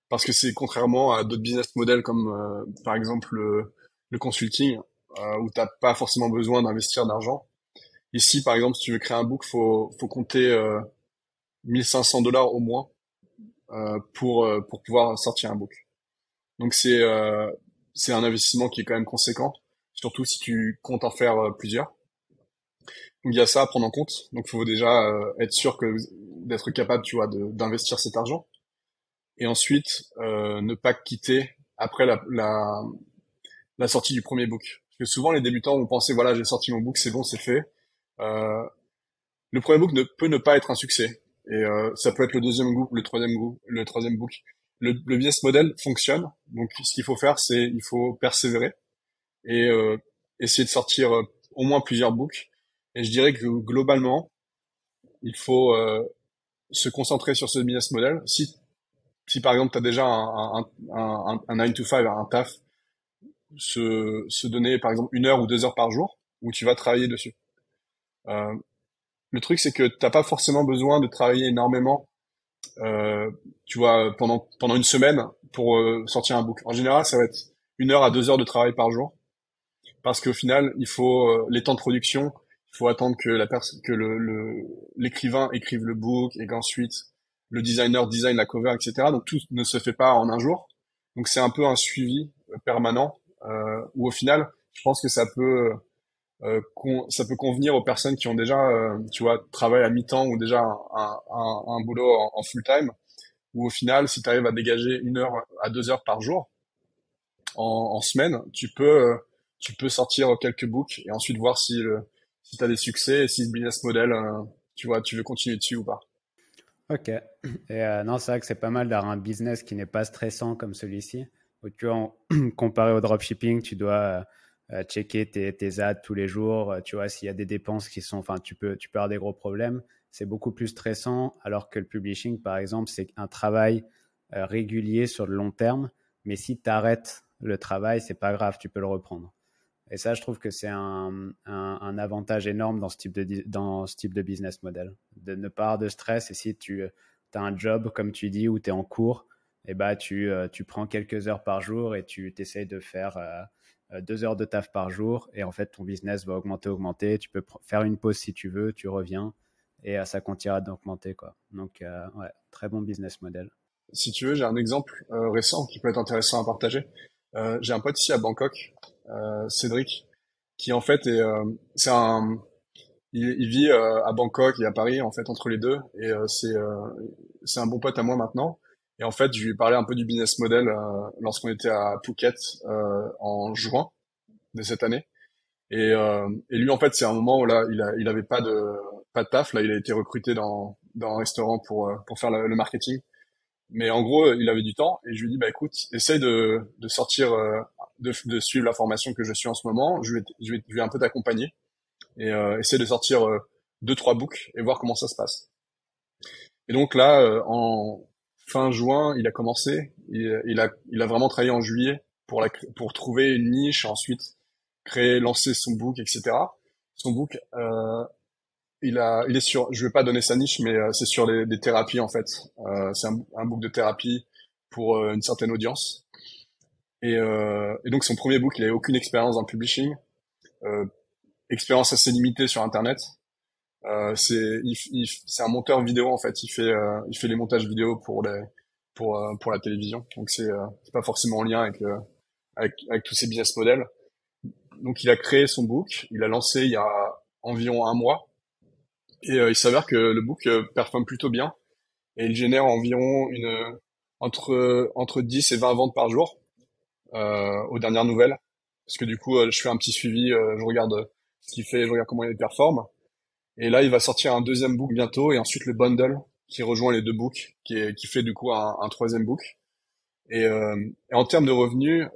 Parce que c'est contrairement à d'autres business models comme, euh, par exemple, le, consulting, euh, où t'as pas forcément besoin d'investir d'argent. Ici, par exemple, si tu veux créer un book, faut, faut compter euh, 1500 dollars au moins euh, pour, euh, pour pouvoir sortir un book. Donc c'est euh, c'est un investissement qui est quand même conséquent, surtout si tu comptes en faire plusieurs. Donc il y a ça à prendre en compte. Donc il faut déjà euh, être sûr que d'être capable, tu vois, d'investir cet argent. Et ensuite, euh, ne pas quitter après la, la, la, sortie du premier book. Parce que souvent les débutants vont penser, voilà, j'ai sorti mon book, c'est bon, c'est fait. Euh, le premier book ne peut ne pas être un succès. Et euh, ça peut être le deuxième book, le troisième book, le troisième book. Le, le business model fonctionne. Donc ce qu'il faut faire, c'est il faut persévérer et euh, essayer de sortir au moins plusieurs books et je dirais que globalement, il faut euh, se concentrer sur ce business model. Si, si par exemple, tu as déjà un, un, un, un 9 to 5, un taf, se, se donner par exemple une heure ou deux heures par jour où tu vas travailler dessus. Euh, le truc, c'est que t'as pas forcément besoin de travailler énormément, euh, tu vois, pendant pendant une semaine pour euh, sortir un book. En général, ça va être une heure à deux heures de travail par jour, parce qu'au final, il faut euh, les temps de production, il faut attendre que la que le l'écrivain écrive le book et qu'ensuite le designer design la cover, etc. Donc tout ne se fait pas en un jour. Donc c'est un peu un suivi euh, permanent euh, où au final, je pense que ça peut ça peut convenir aux personnes qui ont déjà, euh, tu vois, travaillé à mi-temps ou déjà un, boulot en, full time. Où au final, si tu arrives à dégager une heure à deux heures par jour en, semaine, tu peux euh, tu peux sortir quelques books et ensuite voir si si tu as des succès et si ce business model, euh, tu vois, tu veux continuer dessus ou pas. Ok. Et euh, non, c'est vrai que c'est pas mal d'avoir un business qui n'est pas stressant comme celui-ci. Où tu vois, comparé au dropshipping, tu dois euh, checker tes, tes, ads tous les jours. Tu vois, s'il y a des dépenses qui sont, enfin, tu peux, tu peux avoir des gros problèmes. C'est beaucoup plus stressant, alors que le publishing, par exemple, c'est un travail régulier sur le long terme. Mais si tu arrêtes le travail, c'est pas grave, tu peux le reprendre. Et ça, je trouve que c'est un, avantage énorme dans ce, type de, business model. De ne pas avoir de stress. Et si tu as un job, comme tu dis, où tu es en cours, et eh bah, tu, euh, tu prends quelques heures par jour et tu essayes de faire euh, deux heures de taf par jour. Et en fait, ton business va augmenter, augmenter. Tu peux faire une pause si tu veux, tu reviens et euh, ça continuera d'augmenter. Quoi. Donc, ouais, très bon business model. Si tu veux, j'ai un exemple récent qui peut être intéressant à partager. j'ai un pote ici à Bangkok euh, Cédric, qui en fait est, euh, c'est un, il, il vit euh, à Bangkok et à Paris en fait entre les deux, et c'est c'est un bon pote à moi maintenant. Et en fait, je lui ai parlé un peu du business model lorsqu'on était à Phuket en juin de cette année. Et, euh, et, lui, en fait, c'est un moment où là, il, a, il avait pas de pas de taf. Là, il a été recruté dans dans un restaurant pour pour faire le, marketing. Mais en gros, il avait du temps et je lui dit, bah écoute, essaye de de sortir de, de, suivre la formation que je suis en ce moment. Je vais, je vais, je vais un peu t'accompagner et euh, essayer de sortir euh, deux trois books et voir comment ça se passe. Et donc là, en fin juin, il a commencé. Il, a, il a vraiment travaillé en juillet pour, la, pour trouver une niche, ensuite créer, lancer son book, etc. Son book, euh, il a, il est sur, je vais pas donner sa niche, mais euh, c'est sur les, des thérapies en fait. Euh, c'est un, un, book de thérapie pour euh, une certaine audience. Et, euh, et, donc son premier book, il avait aucune expérience dans le publishing, expérience assez limitée sur Internet. C'est, il, c'est un monteur vidéo en fait. Il fait, il fait les montages vidéo pour les, pour pour la télévision. Donc c'est, c'est pas forcément en lien avec, avec avec tous ces business models. Donc il a créé son book, il a lancé il y a environ un mois et euh, il s'avère que le book euh, performe plutôt bien et il génère environ une entre entre 10 et 20 ventes par jour euh, aux dernières nouvelles. Parce que du coup, euh, je fais un petit suivi, je regarde ce qu'il fait, je regarde comment il performe. Et là, il va sortir un deuxième book bientôt et ensuite le bundle qui rejoint les deux books, qui, est, qui fait du coup un, un troisième book. Et, et, en termes de revenus,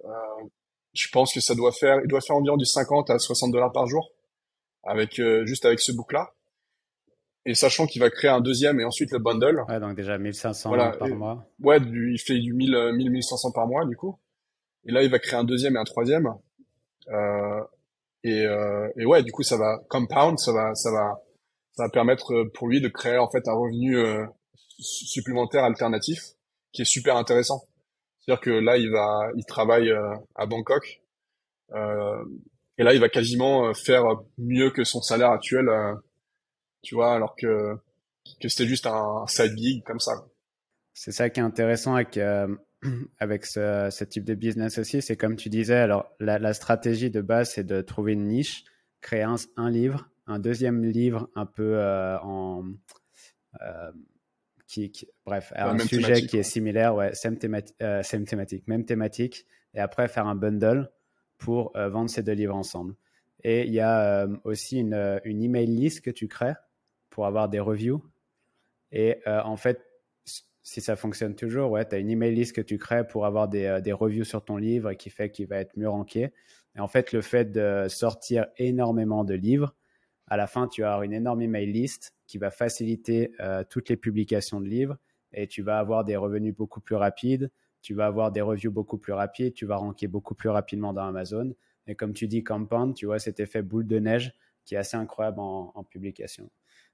je pense que ça doit faire, il doit faire environ du 50 à 60 dollars par jour avec juste avec ce book là et sachant qu'il va créer un deuxième et ensuite le bundle. Ouais, donc déjà 1500 par mois. Ouais, il fait du 1000, 1000, 1500 par mois, du coup. Et là, il va créer un deuxième et un troisième. Euh, et, euh, et ouais, du coup, ça va compound, ça va, ça va, ça va permettre pour lui de créer en fait un revenu euh, supplémentaire alternatif qui est super intéressant. C'est-à-dire que là, il va, il travaille euh, à Bangkok. Euh, et là, il va quasiment faire mieux que son salaire actuel tu vois, alors que, que c'était juste un side gig comme ça. C'est ça qui est intéressant avec, euh, avec ce, type de business aussi, c'est comme tu disais, alors la, stratégie de base, c'est de trouver une niche, créer un, livre, un deuxième livre un peu euh, en... Euh, qui, bref, un sujet qui est similaire, ouais, même thématique, euh, thématique, même thématique, et après faire un bundle pour vendre ces deux livres ensemble. Et il y a aussi une, une email list que tu crées pour avoir des reviews. Et en fait, si ça fonctionne toujours, ouais, tu as une email list que tu crées pour avoir des, des reviews sur ton livre qui fait qu'il va être mieux ranké. Et en fait, le fait de sortir énormément de livres, à la fin, tu vas avoir une énorme email list qui va faciliter euh, toutes les publications de livres et tu vas avoir des revenus beaucoup plus rapides, tu vas avoir des reviews beaucoup plus rapides, tu vas ranker beaucoup plus rapidement dans Amazon. Et comme tu dis, Compound, tu vois cet effet boule de neige qui est assez incroyable en, en publication.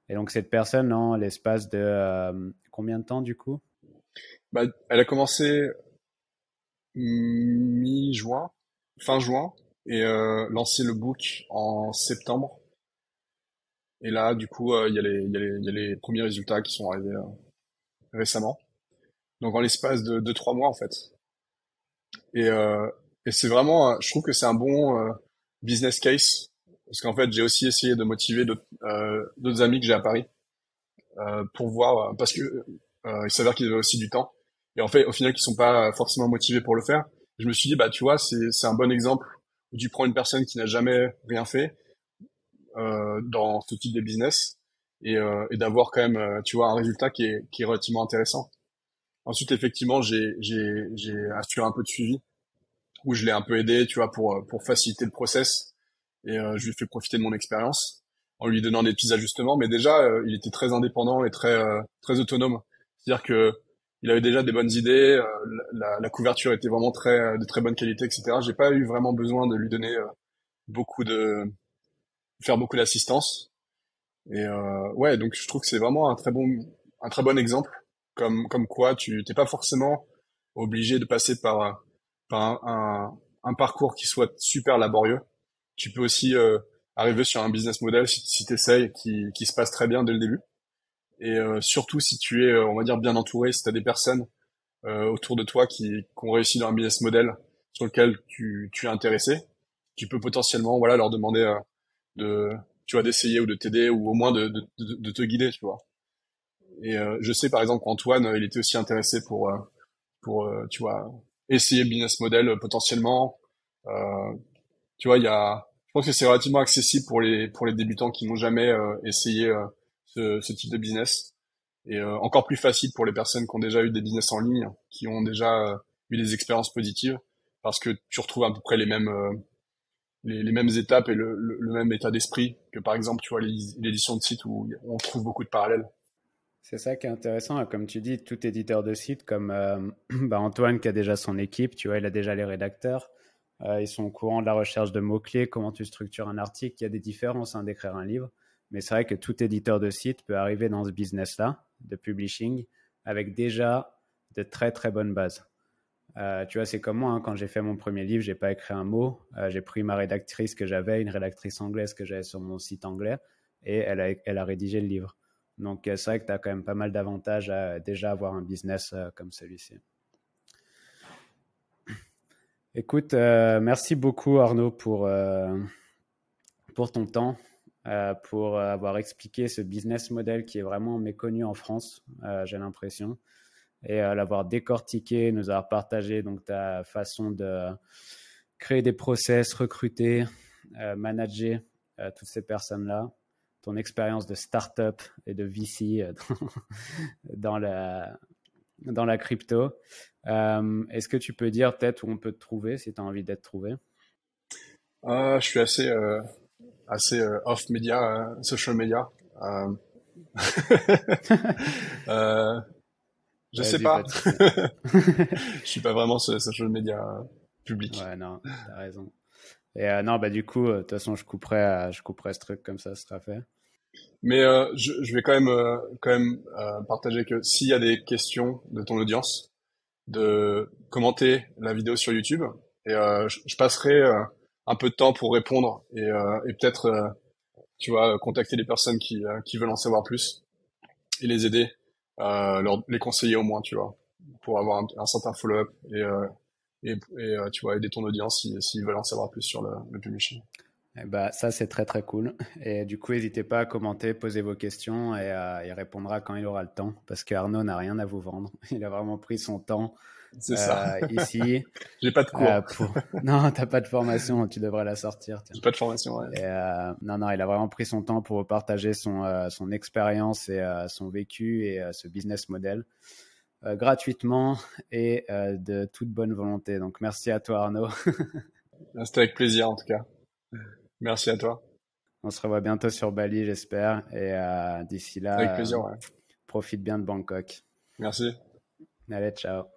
Et donc cette personne, en l'espace de euh, combien de temps du coup? Bah, Elle a commencé mi-juin, fin juin, et euh, lancé le book en septembre. Et là, du coup, euh, il y, y, y, a les premiers résultats qui sont arrivés euh, récemment. Donc en l'espace de 2-3 mois en fait. Et, et c'est vraiment, je trouve que c'est un bon business case parce qu'en fait, j'ai aussi essayé de motiver d'autres euh, amis que j'ai à Paris euh, pour voir, euh, parce que euh, il s'avère qu'ils avaient aussi du temps. Et en fait, au final, qu'ils sont pas forcément motivés pour le faire. Je me suis dit, bah, tu vois, c'est c'est un bon exemple où tu prends une personne qui n'a jamais rien fait euh, dans ce type de business et, euh, et d'avoir quand même, tu vois, un résultat qui est qui est relativement intéressant. Ensuite, effectivement, j'ai j'ai j'ai assuré un peu de suivi où je l'ai un peu aidé, tu vois, pour pour faciliter le process et euh, je lui ai fait profiter de mon expérience en lui donnant des petits ajustements. Mais déjà, euh, il était très indépendant et très euh, très autonome. C'est-à-dire que il avait déjà des bonnes idées, la, la, couverture était vraiment très de très bonne qualité, etc. J'ai pas eu vraiment besoin de lui donner beaucoup de faire beaucoup d'assistance. Et ouais, donc je trouve que c'est vraiment un très bon un très bon exemple, comme comme quoi tu t'es pas forcément obligé de passer par par un, un parcours qui soit super laborieux tu peux aussi euh, arriver sur un business model si, si tu essayes qui, qui se passe très bien dès le début. Et euh, surtout si tu es, euh, on va dire, bien entouré, si tu as des personnes autour de toi qui, qui, ont réussi dans un business model sur lequel tu, tu es intéressé, tu peux potentiellement voilà leur demander de tu vois d'essayer ou de t'aider ou au moins de, de, de, te guider tu vois. Et je sais par exemple qu'Antoine il était aussi intéressé pour pour tu vois essayer le business model potentiellement. Tu vois il y a je pense que c'est relativement accessible pour les pour les débutants qui n'ont jamais euh, essayé euh, ce, ce, type de business. Et euh, encore plus facile pour les personnes qui ont déjà eu des business en ligne, qui ont déjà eu des expériences positives, parce que tu retrouves à peu près les mêmes les, mêmes étapes et le, le, même état d'esprit que par exemple tu vois l'édition de site où on trouve beaucoup de parallèles. C'est ça qui est intéressant. Comme tu dis, tout éditeur de site, comme euh, bah, Antoine qui a déjà son équipe, tu vois, il a déjà les rédacteurs. Euh, ils sont au courant de la recherche de mots-clés, comment tu structures un article. Il y a des différences hein, d'écrire un livre. Mais c'est vrai que tout éditeur de site peut arriver dans ce business-là, de publishing, avec déjà de très très bonnes bases. Euh, tu vois, c'est comme moi, hein, quand j'ai fait mon premier livre, j'ai pas écrit un mot. j'ai pris ma rédactrice que j'avais, une rédactrice anglaise que j'avais sur mon site anglais, et elle a, rédigé le livre. Donc, euh, c'est vrai que tu as quand même pas mal d'avantages à déjà avoir un business euh, comme celui-ci. Écoute, euh, merci beaucoup Arnaud pour, pour ton temps, pour avoir expliqué ce business model qui est vraiment méconnu en France, j'ai l'impression, et l'avoir décortiqué, nous avoir partagé donc ta façon de créer des process, recruter, manager toutes ces personnes-là ton expérience de startup et de VC euh, dans, la, dans la crypto. Euh, est-ce que tu peux dire peut-être où on peut te trouver si tu as envie d'être trouvé? Euh, Je suis assez, assez off media, social media. je sais pas. je suis pas vraiment social media public. Ouais, non, t'as raison. Et euh, non, bah du coup, euh, de toute façon, je couperai, euh, je couperai ce truc comme ça, ce sera fait. Mais euh, je, je, vais quand même, euh, quand même partager que s'il y a des questions de ton audience, de commenter la vidéo sur YouTube. Et je, je, passerai un peu de temps pour répondre et, et peut-être, tu vois, contacter les personnes qui, qui veulent en savoir plus et les aider, leur, les conseiller au moins, tu vois, pour avoir un, certain follow-up et et, euh, tu vois aider ton audience s'ils si, veulent en savoir plus sur le, le publishing. Bah, ça, c'est très très cool. Et du coup, n'hésitez pas à commenter, poser vos questions et euh, il répondra quand il aura le temps parce qu'Arnaud n'a rien à vous vendre. Il a vraiment pris son temps c'est ça. Euh, ici. J'ai pas de cours. Euh, pour... Non, t'as pas de formation, tu devrais la sortir. J'ai pas de formation, ouais. Et, euh, non, non, il a vraiment pris son temps pour partager son, son expérience et son vécu et ce business model. Euh, gratuitement et euh, de toute bonne volonté. Donc merci à toi Arnaud. C'était avec plaisir en tout cas. Merci à toi. On se revoit bientôt sur Bali, j'espère. Et euh, d'ici là, avec plaisir, profite bien de Bangkok. Merci. Allez, ciao.